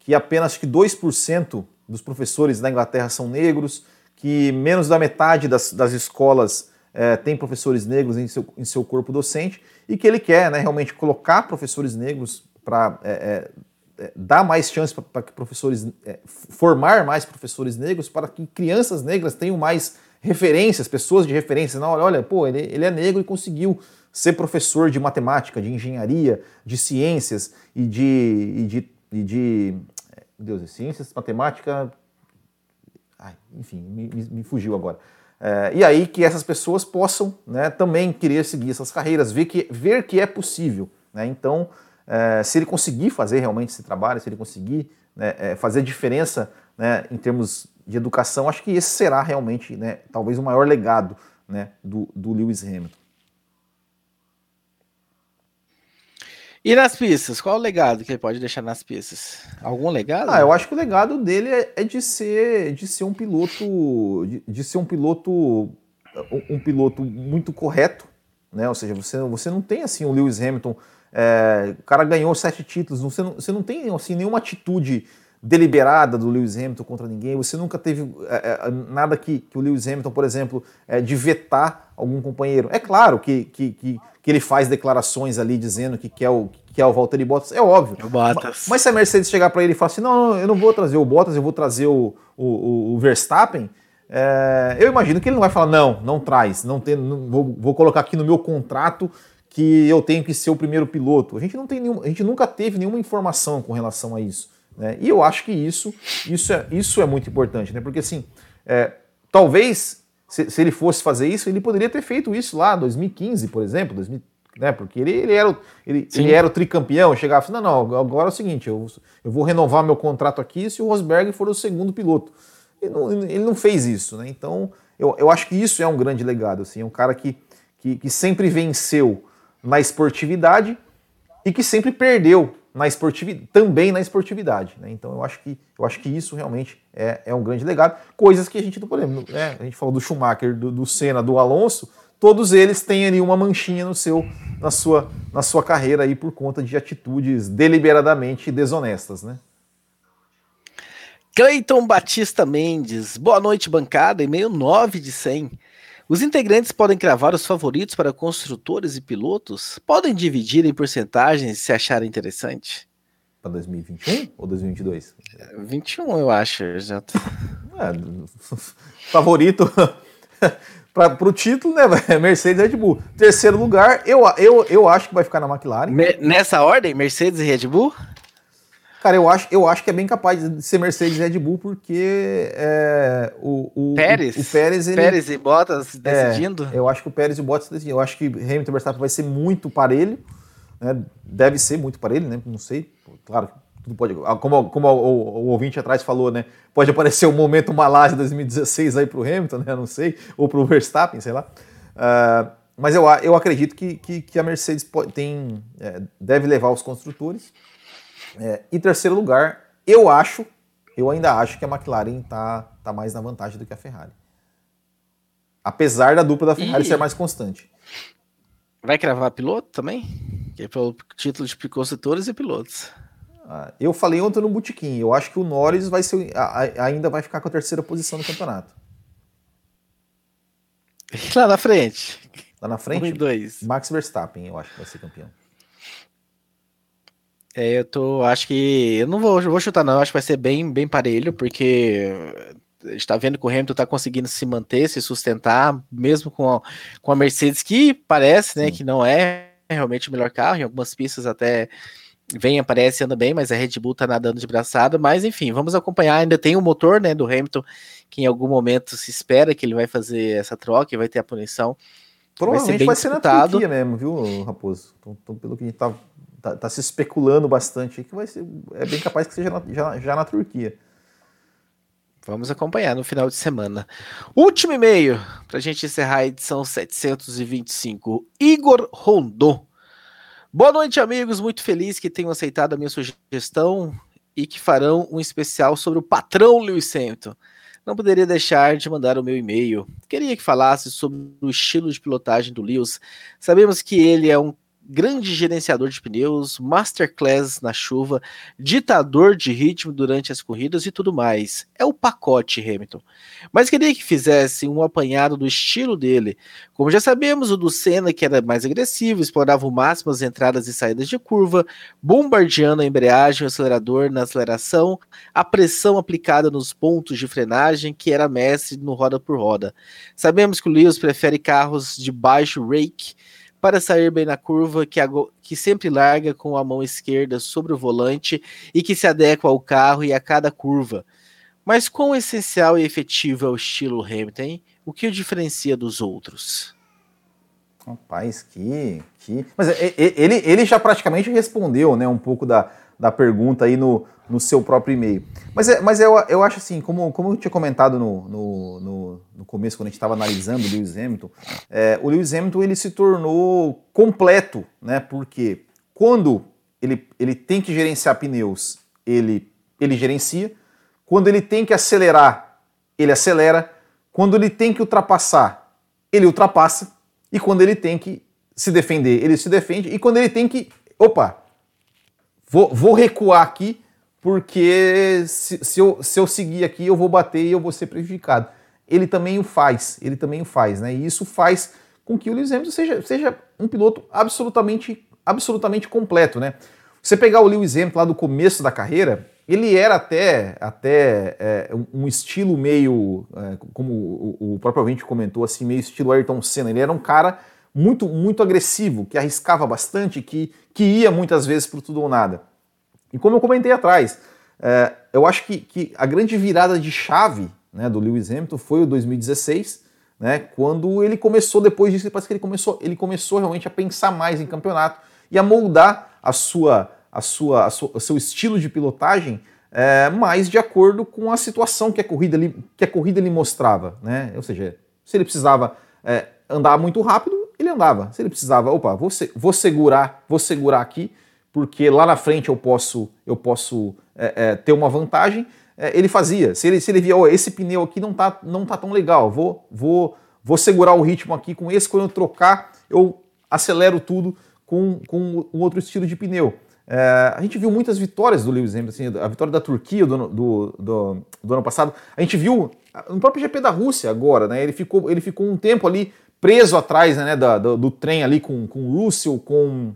S2: que apenas que 2% dos professores da Inglaterra são negros, que menos da metade das, das escolas é, tem professores negros em seu, em seu corpo docente e que ele quer né, realmente colocar professores negros para é, é, é, dar mais chance para que professores, é, formar mais professores negros para que crianças negras tenham mais referências, pessoas de referência. Não, olha, olha pô, ele, ele é negro e conseguiu ser professor de matemática, de engenharia, de ciências e de, e de, e de Deus, ciências, matemática, ai, enfim, me, me fugiu agora. É, e aí que essas pessoas possam né, também querer seguir essas carreiras, ver que, ver que é possível. Né? Então, é, se ele conseguir fazer realmente esse trabalho, se ele conseguir né, é, fazer diferença né, em termos de educação, acho que esse será realmente né, talvez o maior legado né, do, do Lewis Hamilton.
S1: E nas pistas, qual o legado que ele pode deixar nas pistas? Algum legado?
S2: Ah, eu acho que o legado dele é, é de ser de ser um piloto de, de, ser um piloto um piloto muito correto, né? Ou seja, você, você não tem assim o Lewis Hamilton, é, o cara ganhou sete títulos, você não, você não tem assim nenhuma atitude deliberada do Lewis Hamilton contra ninguém. Você nunca teve é, é, nada que, que, o Lewis Hamilton, por exemplo, é, de vetar algum companheiro. É claro que, que, que, que, ele faz declarações ali dizendo que quer o, que quer o Valtteri Bottas, é óbvio.
S1: O Bottas.
S2: Mas, se a Mercedes chegar para ele e falar assim: não, eu não vou trazer o Bottas, eu vou trazer o, o, o Verstappen. É, eu imagino que ele não vai falar, não, não traz, não tem, não, vou, vou colocar aqui no meu contrato que eu tenho que ser o primeiro piloto. A gente não tem nenhum, a gente nunca teve nenhuma informação com relação a isso. Né? E eu acho que isso, isso, é, isso é muito importante, né? porque assim, é, talvez se, se, ele fosse fazer isso, ele poderia ter feito isso lá em 2015, por exemplo, 2000, né? porque ele, ele, era, o, ele, ele era o tricampeão, chegava assim, não, não, agora é o seguinte, eu, eu vou renovar meu contrato aqui se o Rosberg for o segundo piloto. Ele não, ele não fez isso, né? então eu, eu acho que isso é um grande legado, assim, é um cara que, que, que sempre venceu na esportividade e que sempre perdeu na esportividade, também na esportividade. Né? Então eu acho que eu acho que isso realmente é, é um grande legado. Coisas que a gente não podemos. Né? A gente falou do Schumacher, do, do Senna, do Alonso. Todos eles têm ali uma manchinha no seu, na sua, na sua carreira aí por conta de atitudes deliberadamente desonestas, né?
S1: Cleiton Batista Mendes, boa noite, bancada, e-mail 9 de 100. Os integrantes podem cravar os favoritos para construtores e pilotos? Podem dividir em porcentagens se acharem interessante?
S2: Para 2021 ou 2022?
S1: 21, eu acho. Já... *laughs*
S2: É, favorito *laughs* para o título, né? Mercedes e Red Bull. Terceiro lugar, eu, eu, eu acho que vai ficar na McLaren.
S1: Me, nessa ordem, Mercedes e Red Bull?
S2: Cara, eu acho, eu acho que é bem capaz de ser Mercedes e Red Bull, porque é, o, o,
S1: Pérez,
S2: o, o Pérez, ele,
S1: Pérez e Bottas decidindo.
S2: É, eu acho que o Pérez e o Bottas decidindo. Eu acho que Hamilton e Verstappen vai ser muito parelho. Né? Deve ser muito parelho, né? Não sei. Claro, tudo pode. Ah, como, como o, o, o, ouvinte atrás falou, né? Pode aparecer o um momento Malásia 2016 aí pro Hamilton, né? Não sei. Ou pro Verstappen, sei lá. Uh, mas eu, eu acredito que, que, que a Mercedes pode, tem, é, deve levar os construtores. É, em terceiro lugar, eu acho, eu ainda acho que a McLaren está tá mais na vantagem do que a Ferrari. Apesar da dupla da Ferrari e... ser mais constante.
S1: Vai cravar piloto também? Que é pelo título de construtores e pilotos.
S2: Ah, eu falei ontem no Botequim, eu acho que o Norris vai ser, ainda vai ficar com a terceira posição no campeonato. *laughs*
S1: Lá na frente.
S2: Lá na frente?
S1: Um dois.
S2: Max Verstappen, eu acho que vai ser campeão.
S1: É, eu tô, acho que, eu não vou, vou chutar não, acho que vai ser bem, bem parelho, porque a gente tá vendo que o Hamilton tá conseguindo se manter, se sustentar, mesmo com a, com a Mercedes, que parece, né, Sim. que não é realmente o melhor carro, em algumas pistas até vem, aparece, anda bem, mas a Red Bull tá nadando de braçada, mas enfim, vamos acompanhar, ainda tem o motor, né, do Hamilton, que em algum momento se espera que ele vai fazer essa troca e vai ter a punição.
S2: Provavelmente vai ser, vai ser na Turquia mesmo, viu, Raposo? Então, então, pelo que a gente tá tá, tá, se especulando bastante que vai ser, é bem capaz que seja na, já, já na Turquia.
S1: Vamos acompanhar no final de semana. Último e-mail para a gente encerrar a edição 725. Igor Rondon. Boa noite, amigos. Muito feliz que tenham aceitado a minha sugestão e que farão um especial sobre o patrão Lewis Hamilton. Não poderia deixar de mandar o meu e-mail. Queria que falasse sobre o estilo de pilotagem do Lewis. Sabemos que ele é um grande gerenciador de pneus, masterclass na chuva, ditador de ritmo durante as corridas e tudo mais. É o pacote Hamilton. Mas queria que fizesse um apanhado do estilo dele. Como já sabemos, o do Senna, que era mais agressivo, explorava o máximo as entradas e saídas de curva, bombardeando a embreagem o acelerador na aceleração, a pressão aplicada nos pontos de frenagem, que era mestre no roda por roda. Sabemos que o Lewis prefere carros de baixo rake para sair bem na curva, que, que sempre larga com a mão esquerda sobre o volante e que se adequa ao carro e a cada curva. Mas quão essencial e efetivo é o estilo Hamilton? O que o diferencia dos outros?
S2: Rapaz, que. que... Mas ele, ele já praticamente respondeu né, um pouco da, da pergunta aí no, no seu próprio e-mail. Mas, é, mas eu, eu acho assim, como, como eu tinha comentado no, no, no, no começo, quando a gente estava analisando o Lewis Hamilton, é, o Lewis Hamilton ele se tornou completo, né? Porque quando ele, ele tem que gerenciar pneus, ele, ele gerencia. Quando ele tem que acelerar, ele acelera. Quando ele tem que ultrapassar, ele ultrapassa. E quando ele tem que se defender, ele se defende. E quando ele tem que. Opa! Vou, vou recuar aqui porque se, se, eu, se eu seguir aqui eu vou bater e eu vou ser prejudicado. Ele também o faz, ele também o faz, né? E isso faz com que o Lewis Hamilton seja, seja um piloto absolutamente, absolutamente completo, né? Você pegar o Lewis Hamilton lá do começo da carreira, ele era até, até é, um estilo meio, é, como o, o próprio ouvinte comentou, assim, meio estilo Ayrton Senna. Ele era um cara muito, muito agressivo, que arriscava bastante, que, que ia muitas vezes para tudo ou nada. E como eu comentei atrás, É, eu acho que, que, a grande virada de chave né, do Lewis Hamilton foi o 2016, né, quando ele começou, depois disso, parece que ele começou, ele começou realmente a pensar mais em campeonato e a moldar a sua, a sua, a sua o seu estilo de pilotagem é, mais de acordo com a situação que a corrida lhe, que a corrida lhe mostrava. Né? Ou seja, se ele precisava é, andar muito rápido, ele andava. Se ele precisava, opa, vou, vou segurar, vou segurar aqui, porque lá na frente eu posso, eu posso é, é, ter uma vantagem, é, ele fazia. Se ele, se ele via, oh, esse pneu aqui não tá, não tá tão legal, vou, vou, vou segurar o ritmo aqui com esse, quando eu trocar, eu acelero tudo com, com um outro estilo de pneu. É, a gente viu muitas vitórias do Lewis Hamilton, assim, a vitória da Turquia do, do, do, do, ano passado. A gente viu no próprio GP da Rússia agora, né? Ele ficou, ele ficou um tempo ali preso atrás né, da, do, do, trem ali com, com o Russell, com.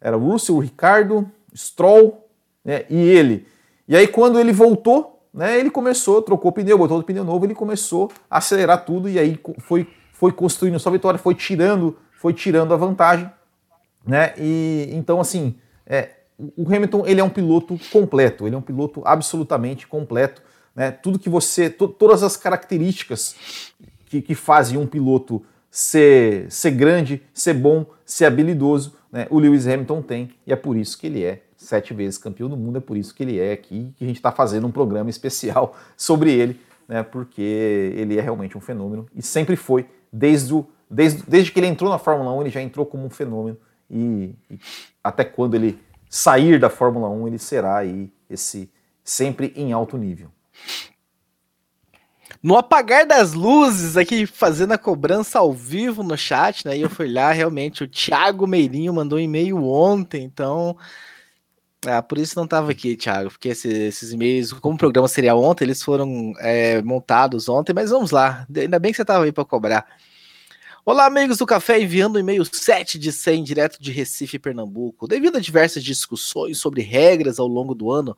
S2: Era Russell, Ricardo, Stroll né, e ele. E aí, quando ele voltou, né, ele começou, trocou o pneu, botou o pneu novo, ele começou a acelerar tudo e aí foi, foi construindo sua vitória, foi tirando, foi tirando a vantagem. Né? E então, assim, é, o Hamilton ele é um piloto completo, ele é um piloto absolutamente completo. Né? Tudo que você. To, todas as características que, que fazem um piloto ser, ser grande, ser bom, ser habilidoso, né? o Lewis Hamilton tem, e é por isso que ele é sete vezes campeão do mundo, é por isso que ele é aqui, que a gente está fazendo um programa especial *laughs* sobre ele, né? porque ele é realmente um fenômeno, e sempre foi, desde, o, desde, desde que ele entrou na Fórmula 1, ele já entrou como um fenômeno, e, e até quando ele sair da Fórmula 1, ele será aí esse sempre em alto nível.
S1: No apagar das luzes, aqui fazendo a cobrança ao vivo no chat, né? E eu fui lá, realmente, o Thiago Meirinho mandou um e-mail ontem, então. Ah, por isso não estava aqui, Thiago, porque esses, esses e-mails, como o programa seria ontem, eles foram é, montados ontem, mas vamos lá, ainda bem que você estava aí para cobrar. Olá, amigos do Café, enviando um e-mail 7 de 100 direto de Recife, Pernambuco. Devido a diversas discussões sobre regras ao longo do ano,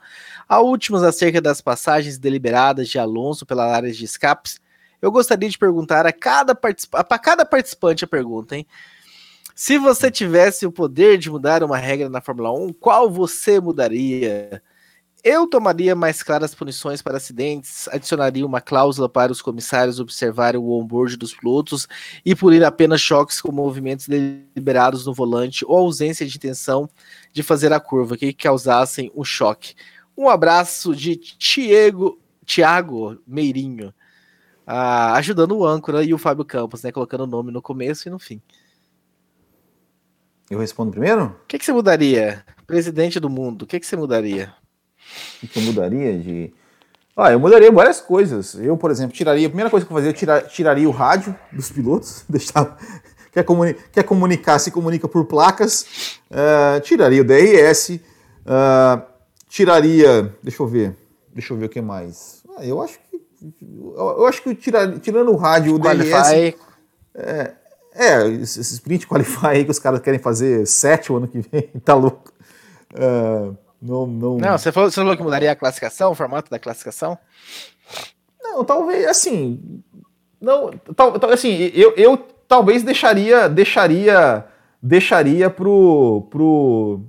S1: a últimas acerca das passagens deliberadas de Alonso pela área de escapes, eu gostaria de perguntar a cada, participa para cada participante a pergunta, hein? Se você tivesse o poder de mudar uma regra na Fórmula 1, qual você mudaria? Eu tomaria mais claras punições para acidentes, adicionaria uma cláusula para os comissários observarem o onboard dos pilotos e punir apenas choques com movimentos deliberados no volante ou ausência de intenção de fazer a curva que causassem um choque. Um abraço de Tiago, Thiago Meirinho, ah, ajudando o âncora e o Fábio Campos, né, colocando o nome no começo e no fim.
S2: Eu respondo primeiro?
S1: O que, que você mudaria? Presidente do mundo, o que, que você mudaria?
S2: O que eu mudaria de. Ah, eu mudaria várias coisas. Eu, por exemplo, tiraria. A primeira coisa que eu fazia, eu tira, tiraria o rádio dos pilotos, *laughs* deixava. Quer, comuni quer comunicar, se comunica por placas. Uh, tiraria o DRS. Uh, ah, tiraria. Deixa eu ver. Deixa eu ver o que mais. Ah, eu acho que. Eu acho que tirar, tirando o rádio, o Qualify. DRS. É, é, esse sprint qualify aí que os caras querem fazer sete o ano que vem, *laughs* tá louco. Uh, não, não...
S1: não você, falou, você falou que mudaria a classificação, o formato da classificação?
S2: Não, talvez, assim. Não, tal, tal, assim, eu, eu talvez deixaria, deixaria, deixaria pro, pro,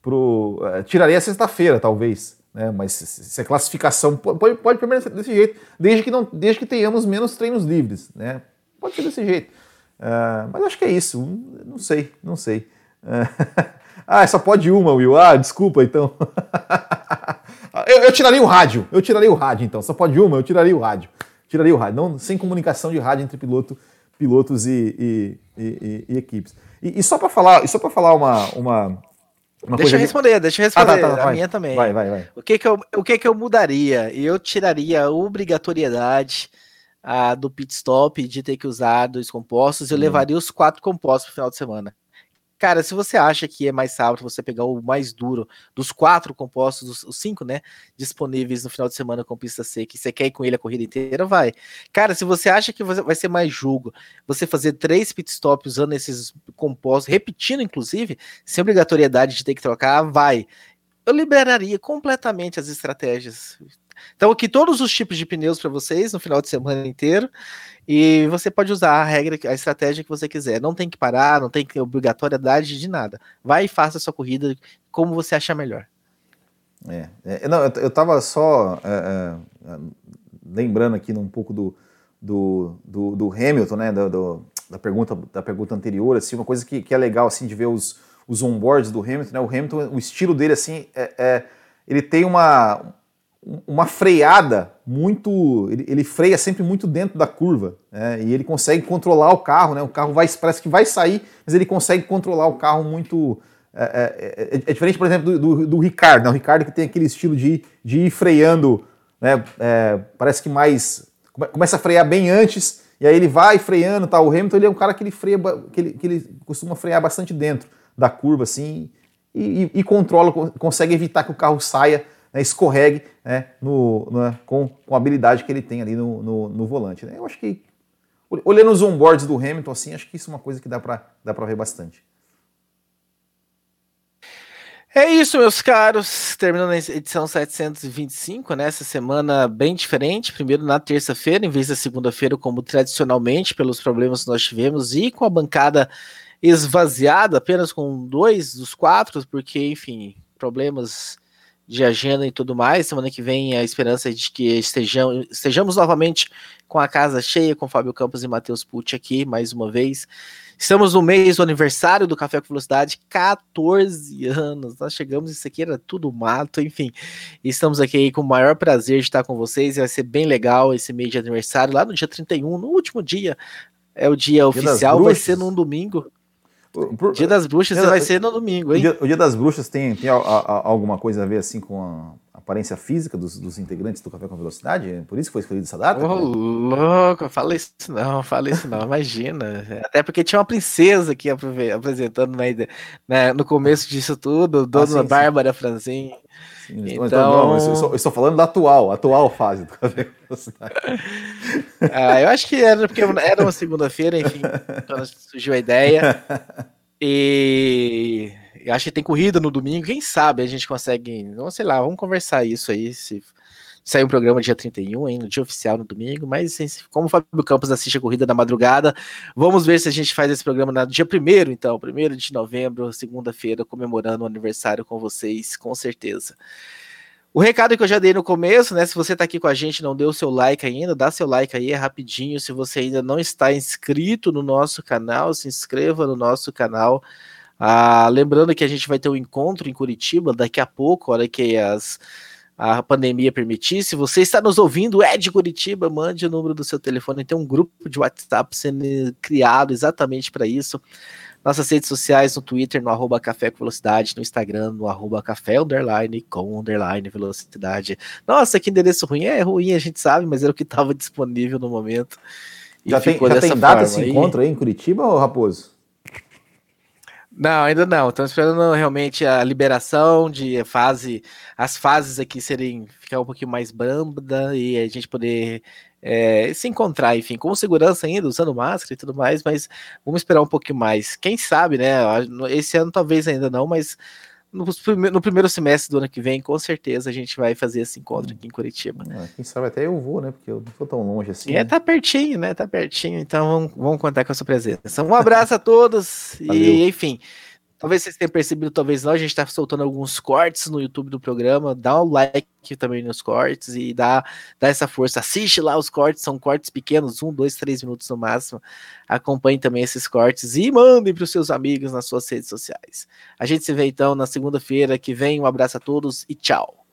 S2: pro uh, tiraria sexta-feira, talvez, né? Mas se a classificação pode, pode permanecer desse jeito, desde que não, desde que tenhamos menos treinos livres, né? Pode ser desse jeito. Uh, mas acho que é isso. Não sei, não sei. Uh, *laughs* Ah, só pode uma, Will. Ah, desculpa, então. *laughs* eu, eu, tiraria o rádio. Eu tiraria o rádio, então. Só pode uma, eu tiraria o rádio. Tiraria o rádio. Não, sem comunicação de rádio entre piloto, pilotos e, e, e, e equipes. E, só para falar, só para falar uma, uma,
S1: uma deixa eu responder, deixa eu responder. Ah, tá, tá, a vai, minha também.
S2: Vai, vai, vai.
S1: O que que eu, o que que eu mudaria? Eu tiraria a obrigatoriedade a, do pit stop de ter que usar dois compostos. Eu hum. levaria os quatro compostos para o final de semana. Cara, se você acha que é mais sábado você pegar o mais duro dos quatro compostos, os cinco, né, disponíveis no final de semana com pista seca, e você quer ir com ele a corrida inteira, vai. Cara, se você acha que vai ser mais jogo, você fazer três pit stops usando esses compostos, repetindo inclusive, sem obrigatoriedade de ter que trocar, vai. Eu liberaria completamente as estratégias. Então, aqui todos os tipos de pneus para vocês no final de semana inteiro. E você pode usar a regra, a estratégia que você quiser. Não tem que parar, não tem que obrigatoriedade de nada. Vai e faça a sua corrida como você achar melhor.
S2: É, é não, eu, eu tava só é, é, lembrando aqui um pouco do, do, do, do Hamilton, né, do, do, da, pergunta, da pergunta anterior, assim, uma coisa que, que é legal, assim, de ver os, os onboards do Hamilton, né, o Hamilton, o estilo dele, assim, é, é ele tem uma, uma freada muito. Ele, ele, freia sempre muito dentro da curva. Né? E ele consegue controlar o carro, né? O carro vai, parece que vai sair, mas ele consegue controlar o carro muito. É, é, é, é diferente, por exemplo, do, do, do Ricardo. Né? O Ricardo que tem aquele estilo de, de ir freando, né? É, parece que mais. Começa a frear bem antes, e aí ele vai freando. Tá? O Hamilton ele é um cara que ele freia, que ele, que ele costuma frear bastante dentro da curva, assim, e, e, e controla, consegue evitar que o carro saia né, escorregue né, no, no, com, com a habilidade que ele tem ali no, no, no volante. Né? Eu acho que, olhando os onboards do Hamilton, assim, acho que isso é uma coisa que dá para dá ver bastante.
S1: É isso, meus caros. Terminando a edição 725, né? Semana bem diferente. Primeiro na terça-feira, em vez da segunda-feira, como tradicionalmente, pelos problemas que nós tivemos, e com a bancada esvaziada, apenas com dois dos quatro, porque, enfim, problemas de agenda e tudo mais. Semana que vem a esperança é de que estejamos, estejamos novamente com a casa cheia, com Fábio Campos e Matheus Pucci aqui, mais uma vez. Estamos no mês do aniversário do Café com Velocidade, 14 anos. Nós chegamos, isso aqui era tudo mato, enfim. Estamos aqui com o maior prazer de estar com vocês. Vai ser bem legal esse mês de aniversário, lá no dia 31, no último dia. É o dia, dia oficial, vai ser num domingo. Por, dia das Bruxas dia, vai ser no domingo, hein?
S2: O dia, o dia das Bruxas tem, tem a, a, alguma coisa a ver assim com a aparência física dos, dos, integrantes do Café com Velocidade? É por isso que foi escolhido essa data?
S1: Ô, oh, louco, fala isso não, fala isso não, imagina. Até porque tinha uma princesa aqui apresentando né, no começo disso tudo, Dona ah, Bárbara Franzin.
S2: Então, então não, eu, estou, estou, falando da atual, atual fase do Café com *laughs*
S1: ah, eu acho que era porque era uma segunda-feira, enfim, quando surgiu a ideia. E eu acho que tem corrida no domingo. Quem sabe a gente consegue. Não sei lá, vamos conversar isso aí. Se sair um programa dia 31, hein, no dia oficial no domingo. Mas como o Fábio Campos assiste a corrida da madrugada, vamos ver se a gente faz esse programa no dia 1 então, 1 de novembro, segunda-feira, comemorando o aniversário com vocês, com certeza. O recado que eu já dei no começo, né? Se você está aqui com a gente não deu seu like ainda, dá seu like aí, é rapidinho. Se você ainda não está inscrito no nosso canal, se inscreva no nosso canal. Ah, lembrando que a gente vai ter um encontro em Curitiba daqui a pouco, hora que as, a pandemia permitir. Se você está nos ouvindo, é de Curitiba, mande o número do seu telefone. Tem um grupo de WhatsApp sendo criado exatamente para isso. Nossas redes sociais no Twitter, no arroba Café com Velocidade, no Instagram, no arroba Café Underline com Underline Velocidade. Nossa, que endereço ruim. É ruim, a gente sabe, mas era o que estava disponível no momento.
S2: já tem, já tem data esse aí. encontro aí em Curitiba, ou Raposo?
S1: Não, ainda não. Estamos esperando realmente a liberação de fase, as fases aqui serem ficar um pouquinho mais branda e a gente poder é, se encontrar, enfim, com segurança ainda, usando máscara e tudo mais, mas vamos esperar um pouquinho mais. Quem sabe, né? Esse ano talvez ainda não, mas no, no primeiro semestre do ano que vem, com certeza a gente vai fazer esse encontro aqui em Curitiba.
S2: Ah, quem sabe até eu vou, né? Porque eu não sou tão longe assim.
S1: É, né? tá pertinho, né? Tá pertinho, então vamos, vamos contar com a sua presença. Um abraço a todos e, enfim. Talvez vocês tenham percebido, talvez não, a gente está soltando alguns cortes no YouTube do programa. Dá um like também nos cortes e dá, dá essa força. Assiste lá os cortes, são cortes pequenos, um, dois, três minutos no máximo. Acompanhe também esses cortes e mandem para os seus amigos nas suas redes sociais. A gente se vê então na segunda-feira que vem. Um abraço a todos e tchau.